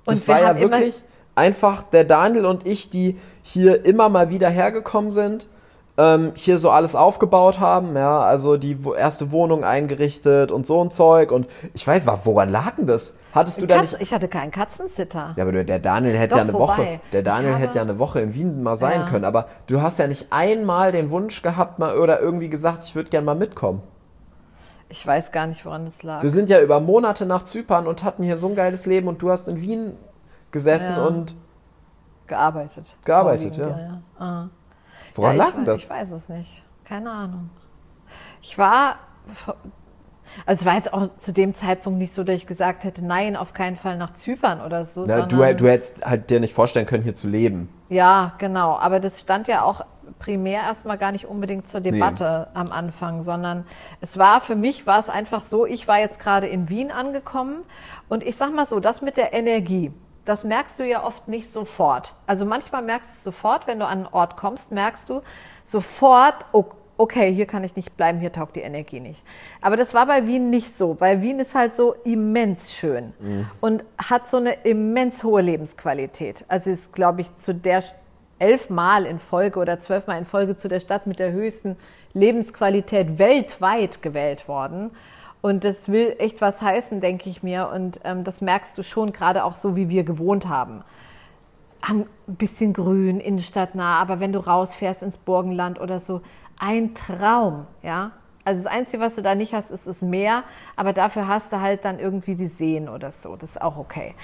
Das und war ja wirklich einfach der Daniel und ich, die hier immer mal wieder hergekommen sind, ähm, hier so alles aufgebaut haben, ja, also die erste Wohnung eingerichtet und so ein Zeug. Und ich weiß, woran lag denn das? Hattest du da nicht. Ich hatte keinen Katzensitter. Ja, aber der Daniel hätte Doch, ja eine vorbei. Woche. Der Daniel habe, hätte ja eine Woche in Wien mal sein ja. können. Aber du hast ja nicht einmal den Wunsch gehabt, mal oder irgendwie gesagt, ich würde gerne mal mitkommen. Ich weiß gar nicht, woran das lag. Wir sind ja über Monate nach Zypern und hatten hier so ein geiles Leben und du hast in Wien gesessen ja. und gearbeitet. Gearbeitet, ja. ja, ja. Woran lag denn das? Ich weiß es nicht. Keine Ahnung. Ich war, also es war jetzt auch zu dem Zeitpunkt nicht so, dass ich gesagt hätte, nein, auf keinen Fall nach Zypern oder so. Na, du, du hättest halt dir nicht vorstellen können, hier zu leben. Ja, genau. Aber das stand ja auch primär erstmal gar nicht unbedingt zur Debatte nee. am Anfang, sondern es war für mich war es einfach so, ich war jetzt gerade in Wien angekommen und ich sag mal so, das mit der Energie, das merkst du ja oft nicht sofort. Also manchmal merkst du es sofort, wenn du an einen Ort kommst, merkst du sofort, okay, hier kann ich nicht bleiben, hier taugt die Energie nicht. Aber das war bei Wien nicht so, weil Wien ist halt so immens schön mhm. und hat so eine immens hohe Lebensqualität. Also ist, glaube ich, zu der elfmal in Folge oder zwölfmal in Folge zu der Stadt mit der höchsten Lebensqualität weltweit gewählt worden. Und das will echt was heißen, denke ich mir. Und ähm, das merkst du schon, gerade auch so, wie wir gewohnt haben. Ein bisschen grün, innenstadtnah, aber wenn du rausfährst ins Burgenland oder so, ein Traum, ja. Also das Einzige, was du da nicht hast, ist das Meer, aber dafür hast du halt dann irgendwie die Seen oder so. Das ist auch okay.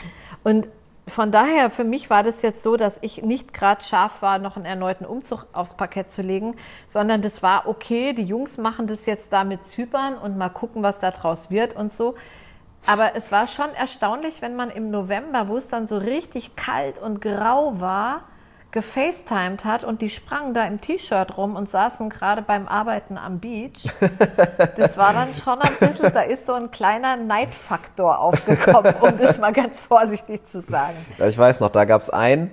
Und von daher, für mich war das jetzt so, dass ich nicht gerade scharf war, noch einen erneuten Umzug aufs Parkett zu legen, sondern das war okay, die Jungs machen das jetzt da mit Zypern und mal gucken, was da draus wird und so. Aber es war schon erstaunlich, wenn man im November, wo es dann so richtig kalt und grau war, gefacetimed hat und die sprangen da im T-Shirt rum und saßen gerade beim Arbeiten am Beach. Das war dann schon ein bisschen, da ist so ein kleiner Neidfaktor aufgekommen, um das mal ganz vorsichtig zu sagen. Ja, ich weiß noch, da gab es einen,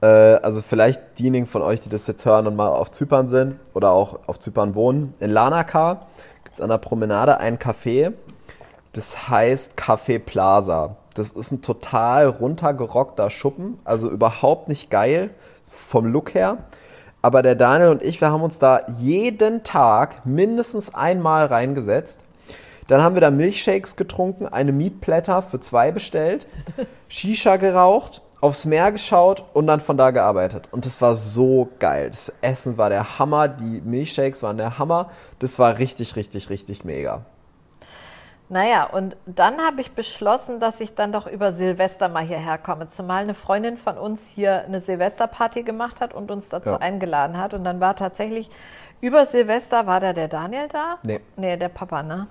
äh, also vielleicht diejenigen von euch, die das jetzt hören und mal auf Zypern sind oder auch auf Zypern wohnen, in Lanaka gibt es an der Promenade ein Café, das heißt Café Plaza. Das ist ein total runtergerockter Schuppen, also überhaupt nicht geil vom Look her. Aber der Daniel und ich, wir haben uns da jeden Tag mindestens einmal reingesetzt. Dann haben wir da Milchshakes getrunken, eine Mietblätter für zwei bestellt, Shisha geraucht, aufs Meer geschaut und dann von da gearbeitet. Und das war so geil. Das Essen war der Hammer, die Milchshakes waren der Hammer. Das war richtig, richtig, richtig mega. Naja, und dann habe ich beschlossen, dass ich dann doch über Silvester mal hierher komme. Zumal eine Freundin von uns hier eine Silvesterparty gemacht hat und uns dazu ja. eingeladen hat. Und dann war tatsächlich über Silvester, war da der Daniel da? Nee. Nee, der Papa, ne?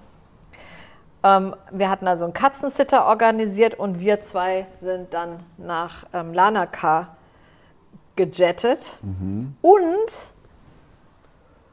Ähm, wir hatten also einen Katzensitter organisiert und wir zwei sind dann nach ähm, Lanaka gejettet. Mhm. Und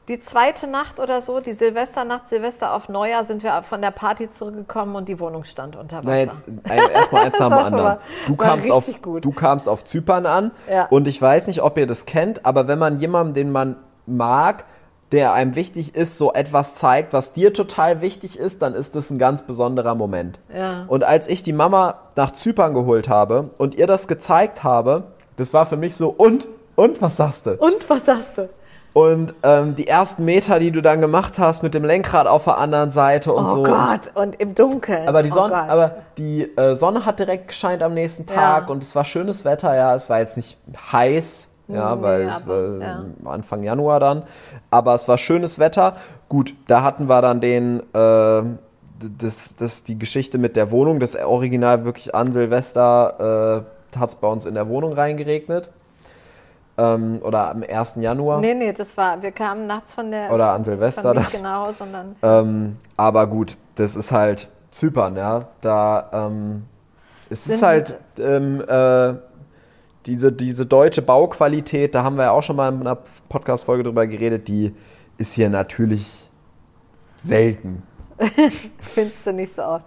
die zweite Nacht oder so, die Silvesternacht, Silvester auf Neujahr, sind wir von der Party zurückgekommen und die Wohnung stand unter Wasser. Na jetzt, erstmal eins nach dem anderen. Du kamst, auf, du kamst auf Zypern an ja. und ich weiß nicht, ob ihr das kennt, aber wenn man jemandem, den man mag, der einem wichtig ist, so etwas zeigt, was dir total wichtig ist, dann ist das ein ganz besonderer Moment. Ja. Und als ich die Mama nach Zypern geholt habe und ihr das gezeigt habe, das war für mich so, und, und was sagst du? Und was sagst du? Und ähm, die ersten Meter, die du dann gemacht hast mit dem Lenkrad auf der anderen Seite und oh so. Oh Gott, und, im Dunkeln. Aber die oh Sonne, aber die äh, Sonne hat direkt gescheint am nächsten Tag ja. und es war schönes Wetter, ja. Es war jetzt nicht heiß, ja, weil es war ja. Anfang Januar dann. Aber es war schönes Wetter. Gut, da hatten wir dann den, äh, das, das, die Geschichte mit der Wohnung, das Original wirklich an Silvester äh, hat es bei uns in der Wohnung reingeregnet. Ähm, oder am 1. Januar. Nee, nee, das war, wir kamen nachts von der. Oder an Silvester. Nicht genau, sondern. Ähm, aber gut, das ist halt Zypern, ja. Da, ähm, es ist halt ähm, äh, diese, diese deutsche Bauqualität, da haben wir ja auch schon mal in einer Podcast-Folge drüber geredet, die ist hier natürlich selten. Findest du nicht so oft.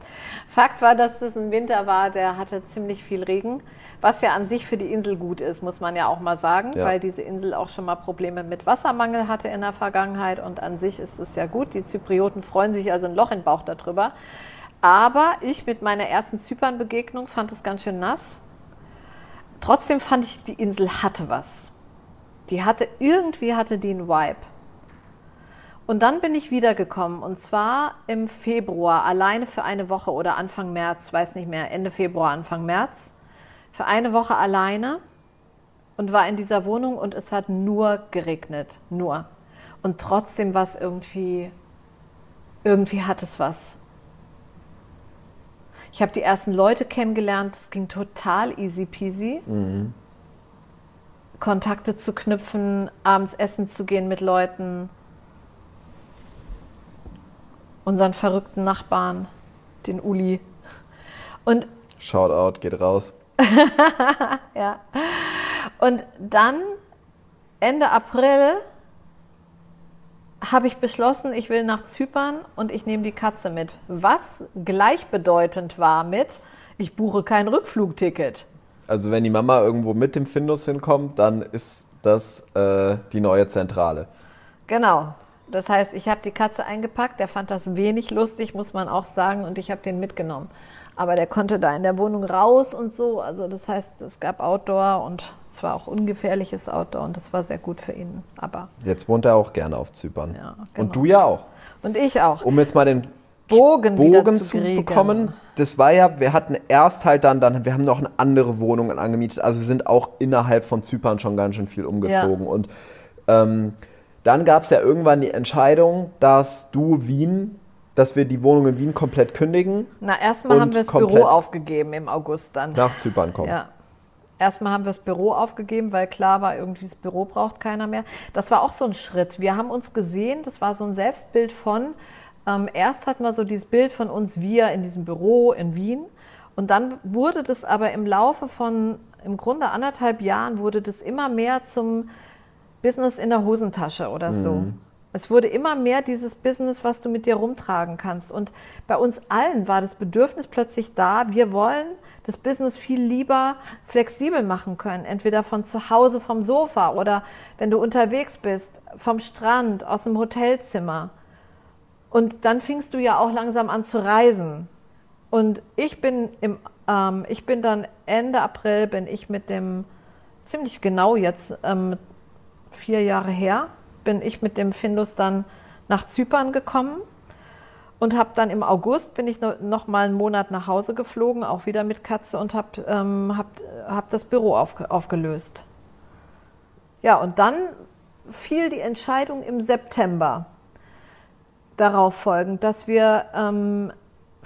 Fakt war, dass es ein Winter war, der hatte ziemlich viel Regen. Was ja an sich für die Insel gut ist, muss man ja auch mal sagen, ja. weil diese Insel auch schon mal Probleme mit Wassermangel hatte in der Vergangenheit. Und an sich ist es ja gut. Die Zyprioten freuen sich also ein Loch im Bauch darüber. Aber ich mit meiner ersten Zypern-Begegnung fand es ganz schön nass. Trotzdem fand ich, die Insel hatte was. Die hatte, irgendwie hatte die einen Vibe. Und dann bin ich wiedergekommen und zwar im Februar, alleine für eine Woche oder Anfang März, weiß nicht mehr, Ende Februar, Anfang März für eine Woche alleine und war in dieser Wohnung und es hat nur geregnet, nur. Und trotzdem war es irgendwie, irgendwie hat es was. Ich habe die ersten Leute kennengelernt, es ging total easy peasy. Mhm. Kontakte zu knüpfen, abends essen zu gehen mit Leuten. Unseren verrückten Nachbarn, den Uli. Und Shoutout geht raus. ja. Und dann, Ende April, habe ich beschlossen, ich will nach Zypern und ich nehme die Katze mit. Was gleichbedeutend war mit, ich buche kein Rückflugticket. Also wenn die Mama irgendwo mit dem Findus hinkommt, dann ist das äh, die neue Zentrale. Genau. Das heißt, ich habe die Katze eingepackt, der fand das wenig lustig, muss man auch sagen, und ich habe den mitgenommen. Aber der konnte da in der Wohnung raus und so. Also das heißt, es gab Outdoor und zwar auch ungefährliches Outdoor und das war sehr gut für ihn. Aber jetzt wohnt er auch gerne auf Zypern. Ja, genau. Und du ja auch. Und ich auch. Um jetzt mal den Bogen, Bogen zu, zu bekommen. Das war ja, wir hatten erst halt dann, dann, wir haben noch eine andere Wohnung angemietet. Also wir sind auch innerhalb von Zypern schon ganz schön viel umgezogen. Ja. Und ähm, dann gab es ja irgendwann die Entscheidung, dass du Wien dass wir die Wohnung in Wien komplett kündigen. Na, erstmal haben wir das Büro aufgegeben im August dann. Nach Zypern kommen. Ja. Erstmal haben wir das Büro aufgegeben, weil klar war, irgendwie das Büro braucht keiner mehr. Das war auch so ein Schritt. Wir haben uns gesehen, das war so ein Selbstbild von, ähm, erst hatten wir so dieses Bild von uns, wir in diesem Büro in Wien. Und dann wurde das aber im Laufe von im Grunde anderthalb Jahren wurde das immer mehr zum Business in der Hosentasche oder so. Mhm. Es wurde immer mehr dieses Business, was du mit dir rumtragen kannst. Und bei uns allen war das Bedürfnis plötzlich da, wir wollen das Business viel lieber flexibel machen können. Entweder von zu Hause vom Sofa oder wenn du unterwegs bist, vom Strand, aus dem Hotelzimmer. Und dann fingst du ja auch langsam an zu reisen. Und ich bin, im, ähm, ich bin dann Ende April, bin ich mit dem, ziemlich genau jetzt, ähm, vier Jahre her, bin ich mit dem Findus dann nach Zypern gekommen und habe dann im August bin ich noch mal einen Monat nach Hause geflogen, auch wieder mit Katze und habe ähm, hab, hab das Büro auf, aufgelöst. Ja, und dann fiel die Entscheidung im September darauf folgend, dass wir, ähm,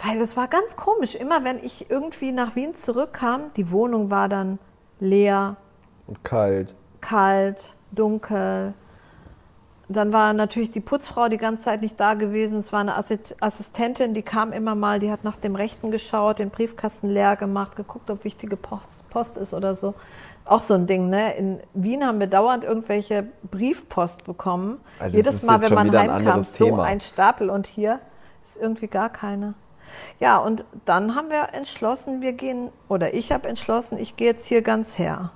weil es war ganz komisch, immer wenn ich irgendwie nach Wien zurückkam, die Wohnung war dann leer. Und kalt. Kalt, dunkel, dann war natürlich die Putzfrau die ganze Zeit nicht da gewesen. Es war eine Assistentin, die kam immer mal, die hat nach dem Rechten geschaut, den Briefkasten leer gemacht, geguckt, ob wichtige Post, Post ist oder so. Auch so ein Ding, ne? In Wien haben wir dauernd irgendwelche Briefpost bekommen. Also Jedes Mal, wenn man heimkam, so ein Stapel und hier ist irgendwie gar keine. Ja, und dann haben wir entschlossen, wir gehen, oder ich habe entschlossen, ich gehe jetzt hier ganz her.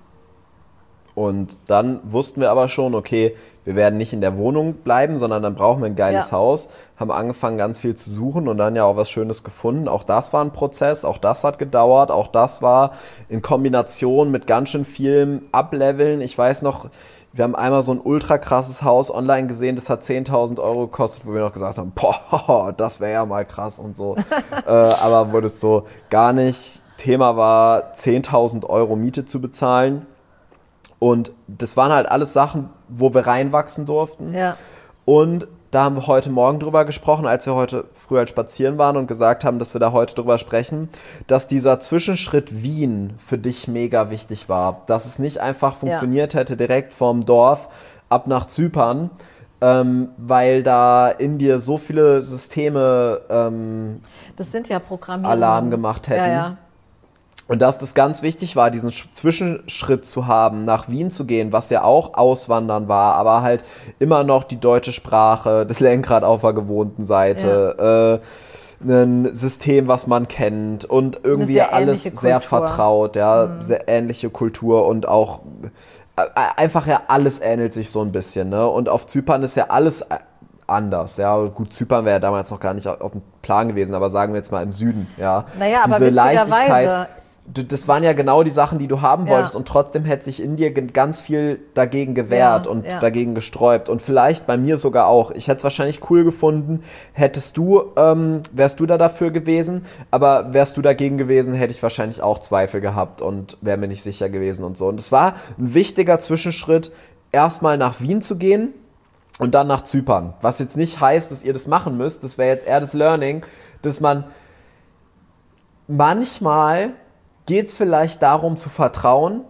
Und dann wussten wir aber schon, okay, wir werden nicht in der Wohnung bleiben, sondern dann brauchen wir ein geiles ja. Haus. Haben angefangen, ganz viel zu suchen und dann ja auch was Schönes gefunden. Auch das war ein Prozess, auch das hat gedauert, auch das war in Kombination mit ganz schön vielem Ableveln. Ich weiß noch, wir haben einmal so ein ultra krasses Haus online gesehen, das hat 10.000 Euro gekostet, wo wir noch gesagt haben, boah, das wäre ja mal krass und so. äh, aber wurde es so gar nicht. Thema war, 10.000 Euro Miete zu bezahlen und das waren halt alles Sachen, wo wir reinwachsen durften. Ja. Und da haben wir heute Morgen drüber gesprochen, als wir heute früh halt spazieren waren und gesagt haben, dass wir da heute drüber sprechen, dass dieser Zwischenschritt Wien für dich mega wichtig war. Dass es nicht einfach funktioniert ja. hätte direkt vom Dorf ab nach Zypern, ähm, weil da in dir so viele Systeme ähm, das sind ja Alarm gemacht hätten. Ja, ja. Und dass das ganz wichtig war, diesen Zwischenschritt zu haben, nach Wien zu gehen, was ja auch Auswandern war, aber halt immer noch die deutsche Sprache, das Lenkrad auf der gewohnten Seite, ja. äh, ein System, was man kennt und irgendwie sehr alles sehr vertraut, ja, mhm. sehr ähnliche Kultur und auch äh, einfach ja alles ähnelt sich so ein bisschen, ne? Und auf Zypern ist ja alles äh, anders. Ja, gut, Zypern wäre ja damals noch gar nicht auf dem Plan gewesen, aber sagen wir jetzt mal im Süden, ja. Naja, Diese aber Leichtigkeit das waren ja genau die Sachen, die du haben wolltest ja. und trotzdem hätte sich in dir ganz viel dagegen gewehrt ja, und ja. dagegen gesträubt und vielleicht bei mir sogar auch. Ich hätte es wahrscheinlich cool gefunden, hättest du, ähm, wärst du da dafür gewesen, aber wärst du dagegen gewesen, hätte ich wahrscheinlich auch Zweifel gehabt und wäre mir nicht sicher gewesen und so. Und es war ein wichtiger Zwischenschritt, erstmal nach Wien zu gehen und dann nach Zypern. Was jetzt nicht heißt, dass ihr das machen müsst, das wäre jetzt eher das Learning, dass man manchmal geht es vielleicht darum zu vertrauen.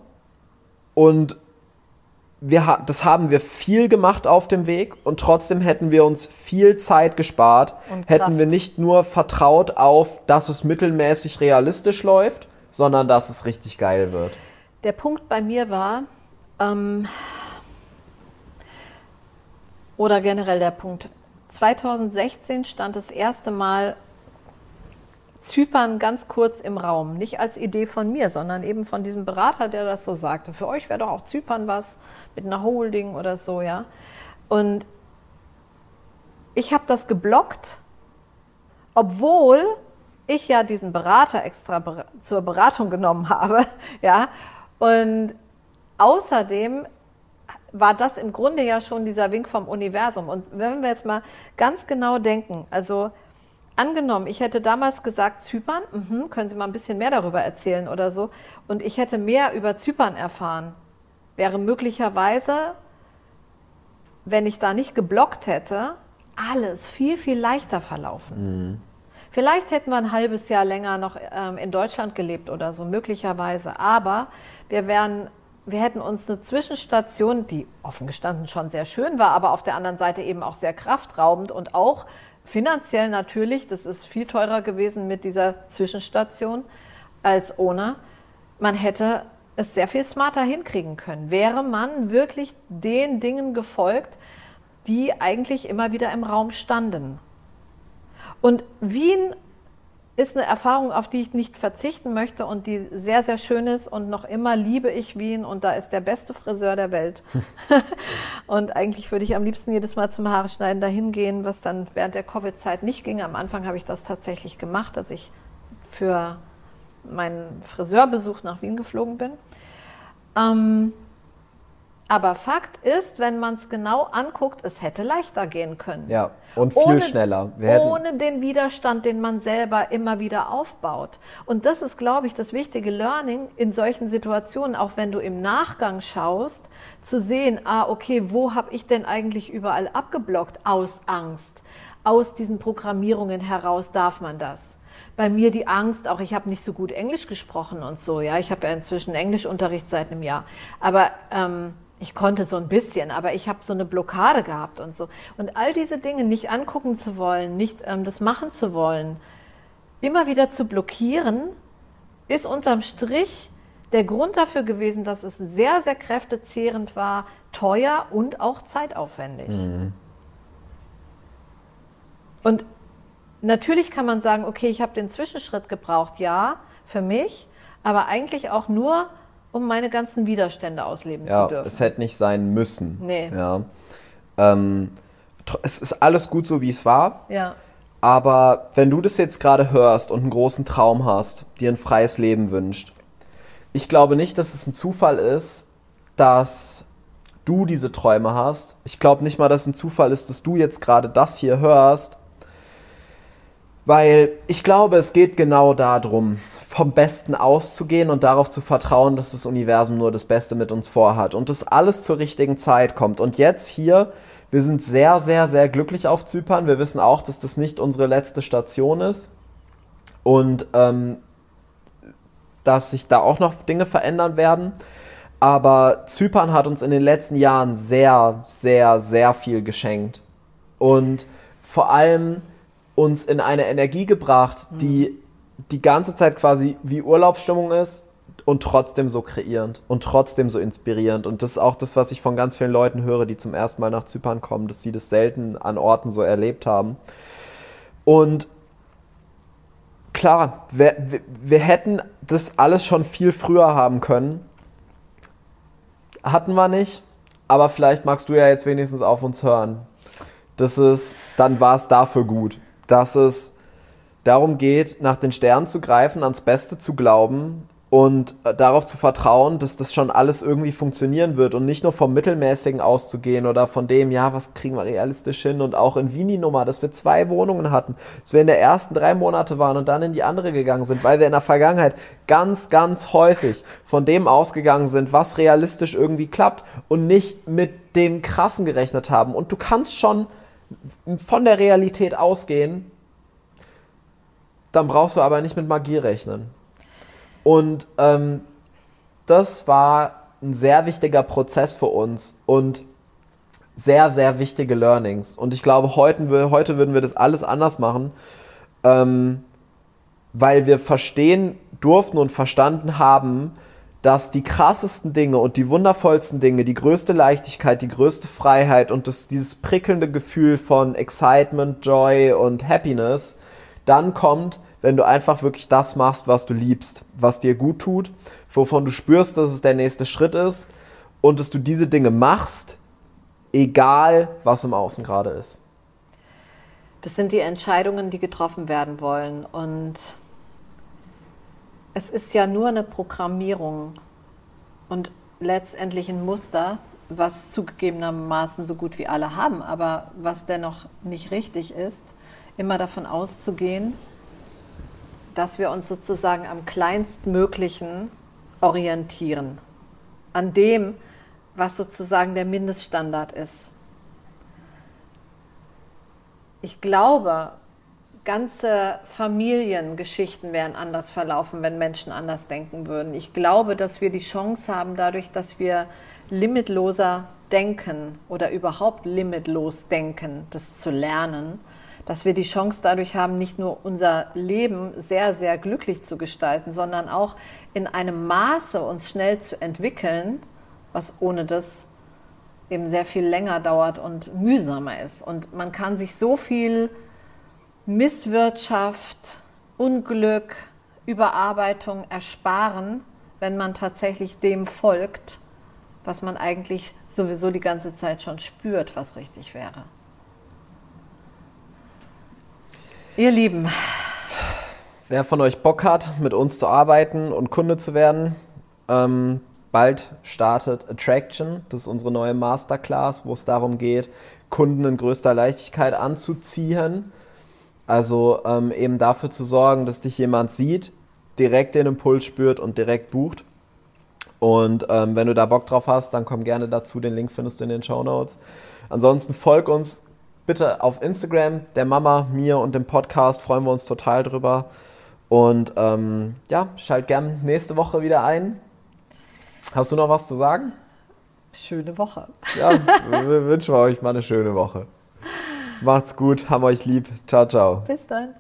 Und wir, das haben wir viel gemacht auf dem Weg. Und trotzdem hätten wir uns viel Zeit gespart, hätten wir nicht nur vertraut auf, dass es mittelmäßig realistisch läuft, sondern dass es richtig geil wird. Der Punkt bei mir war, ähm, oder generell der Punkt, 2016 stand das erste Mal Zypern ganz kurz im Raum. Nicht als Idee von mir, sondern eben von diesem Berater, der das so sagte. Für euch wäre doch auch Zypern was mit einer Holding oder so, ja. Und ich habe das geblockt, obwohl ich ja diesen Berater extra zur Beratung genommen habe, ja. Und außerdem war das im Grunde ja schon dieser Wink vom Universum. Und wenn wir jetzt mal ganz genau denken, also angenommen, ich hätte damals gesagt, Zypern, mh, können Sie mal ein bisschen mehr darüber erzählen oder so, und ich hätte mehr über Zypern erfahren, wäre möglicherweise, wenn ich da nicht geblockt hätte, alles viel, viel leichter verlaufen. Mhm. Vielleicht hätten wir ein halbes Jahr länger noch ähm, in Deutschland gelebt oder so, möglicherweise. Aber wir wären wir hätten uns eine Zwischenstation, die offen gestanden schon sehr schön war, aber auf der anderen Seite eben auch sehr kraftraubend und auch Finanziell natürlich, das ist viel teurer gewesen mit dieser Zwischenstation als ohne. Man hätte es sehr viel smarter hinkriegen können. Wäre man wirklich den Dingen gefolgt, die eigentlich immer wieder im Raum standen. Und Wien ist eine Erfahrung, auf die ich nicht verzichten möchte und die sehr, sehr schön ist. Und noch immer liebe ich Wien und da ist der beste Friseur der Welt. und eigentlich würde ich am liebsten jedes Mal zum Haare schneiden dahin gehen, was dann während der Covid-Zeit nicht ging. Am Anfang habe ich das tatsächlich gemacht, dass ich für meinen Friseurbesuch nach Wien geflogen bin. Ähm, aber Fakt ist, wenn man es genau anguckt, es hätte leichter gehen können. Ja, und viel ohne, schneller. ohne den Widerstand, den man selber immer wieder aufbaut. Und das ist, glaube ich, das wichtige Learning in solchen Situationen, auch wenn du im Nachgang schaust, zu sehen, ah, okay, wo habe ich denn eigentlich überall abgeblockt aus Angst? Aus diesen Programmierungen heraus darf man das bei mir die Angst, auch ich habe nicht so gut Englisch gesprochen und so, ja, ich habe ja inzwischen Englischunterricht seit einem Jahr, aber ähm, ich konnte so ein bisschen, aber ich habe so eine Blockade gehabt und so. Und all diese Dinge nicht angucken zu wollen, nicht ähm, das machen zu wollen, immer wieder zu blockieren, ist unterm Strich der Grund dafür gewesen, dass es sehr, sehr kräftezehrend war, teuer und auch zeitaufwendig. Mhm. Und natürlich kann man sagen, okay, ich habe den Zwischenschritt gebraucht, ja, für mich, aber eigentlich auch nur, um meine ganzen Widerstände ausleben ja, zu dürfen. Es hätte nicht sein müssen. Nee. Ja. Ähm, es ist alles gut so, wie es war. Ja. Aber wenn du das jetzt gerade hörst und einen großen Traum hast, dir ein freies Leben wünscht, ich glaube nicht, dass es ein Zufall ist, dass du diese Träume hast. Ich glaube nicht mal, dass es ein Zufall ist, dass du jetzt gerade das hier hörst. Weil ich glaube, es geht genau darum, vom Besten auszugehen und darauf zu vertrauen, dass das Universum nur das Beste mit uns vorhat und dass alles zur richtigen Zeit kommt. Und jetzt hier, wir sind sehr, sehr, sehr glücklich auf Zypern. Wir wissen auch, dass das nicht unsere letzte Station ist und ähm, dass sich da auch noch Dinge verändern werden. Aber Zypern hat uns in den letzten Jahren sehr, sehr, sehr viel geschenkt. Und vor allem uns in eine Energie gebracht, die mhm die ganze Zeit quasi wie Urlaubsstimmung ist und trotzdem so kreierend und trotzdem so inspirierend. Und das ist auch das, was ich von ganz vielen Leuten höre, die zum ersten Mal nach Zypern kommen, dass sie das selten an Orten so erlebt haben. Und klar, wir, wir, hätten das alles schon viel früher haben können. Hatten wir nicht, aber vielleicht magst du ja jetzt wenigstens auf uns hören. Das ist, dann war es dafür gut. Dass es darum geht, nach den Sternen zu greifen, ans Beste zu glauben und äh, darauf zu vertrauen, dass das schon alles irgendwie funktionieren wird und nicht nur vom Mittelmäßigen auszugehen oder von dem, ja, was kriegen wir realistisch hin und auch in Wien die Nummer, dass wir zwei Wohnungen hatten, dass wir in der ersten drei Monate waren und dann in die andere gegangen sind, weil wir in der Vergangenheit ganz, ganz häufig von dem ausgegangen sind, was realistisch irgendwie klappt und nicht mit dem Krassen gerechnet haben. Und du kannst schon von der Realität ausgehen, dann brauchst du aber nicht mit Magie rechnen. Und ähm, das war ein sehr wichtiger Prozess für uns und sehr, sehr wichtige Learnings. Und ich glaube, heute, heute würden wir das alles anders machen, ähm, weil wir verstehen durften und verstanden haben, dass die krassesten Dinge und die wundervollsten Dinge, die größte Leichtigkeit, die größte Freiheit und das, dieses prickelnde Gefühl von Excitement, Joy und Happiness dann kommt, wenn du einfach wirklich das machst, was du liebst, was dir gut tut, wovon du spürst, dass es der nächste Schritt ist und dass du diese Dinge machst, egal was im Außen gerade ist. Das sind die Entscheidungen, die getroffen werden wollen. Und es ist ja nur eine Programmierung und letztendlich ein Muster, was zugegebenermaßen so gut wie alle haben, aber was dennoch nicht richtig ist, immer davon auszugehen, dass wir uns sozusagen am kleinstmöglichen orientieren, an dem, was sozusagen der Mindeststandard ist. Ich glaube, ganze Familiengeschichten wären anders verlaufen, wenn Menschen anders denken würden. Ich glaube, dass wir die Chance haben, dadurch, dass wir limitloser denken oder überhaupt limitlos denken, das zu lernen, dass wir die Chance dadurch haben, nicht nur unser Leben sehr, sehr glücklich zu gestalten, sondern auch in einem Maße uns schnell zu entwickeln, was ohne das eben sehr viel länger dauert und mühsamer ist. Und man kann sich so viel Misswirtschaft, Unglück, Überarbeitung ersparen, wenn man tatsächlich dem folgt, was man eigentlich sowieso die ganze Zeit schon spürt, was richtig wäre. Ihr Lieben. Wer von euch Bock hat, mit uns zu arbeiten und Kunde zu werden, ähm, bald startet Attraction. Das ist unsere neue Masterclass, wo es darum geht, Kunden in größter Leichtigkeit anzuziehen. Also ähm, eben dafür zu sorgen, dass dich jemand sieht, direkt den Impuls spürt und direkt bucht. Und ähm, wenn du da Bock drauf hast, dann komm gerne dazu. Den Link findest du in den Show Notes. Ansonsten folg uns bitte auf Instagram, der Mama, mir und dem Podcast. Freuen wir uns total drüber. Und ähm, ja, schalt gern nächste Woche wieder ein. Hast du noch was zu sagen? Schöne Woche. Ja, wir wünschen euch mal eine schöne Woche. Macht's gut, haben euch lieb. Ciao, ciao. Bis dann.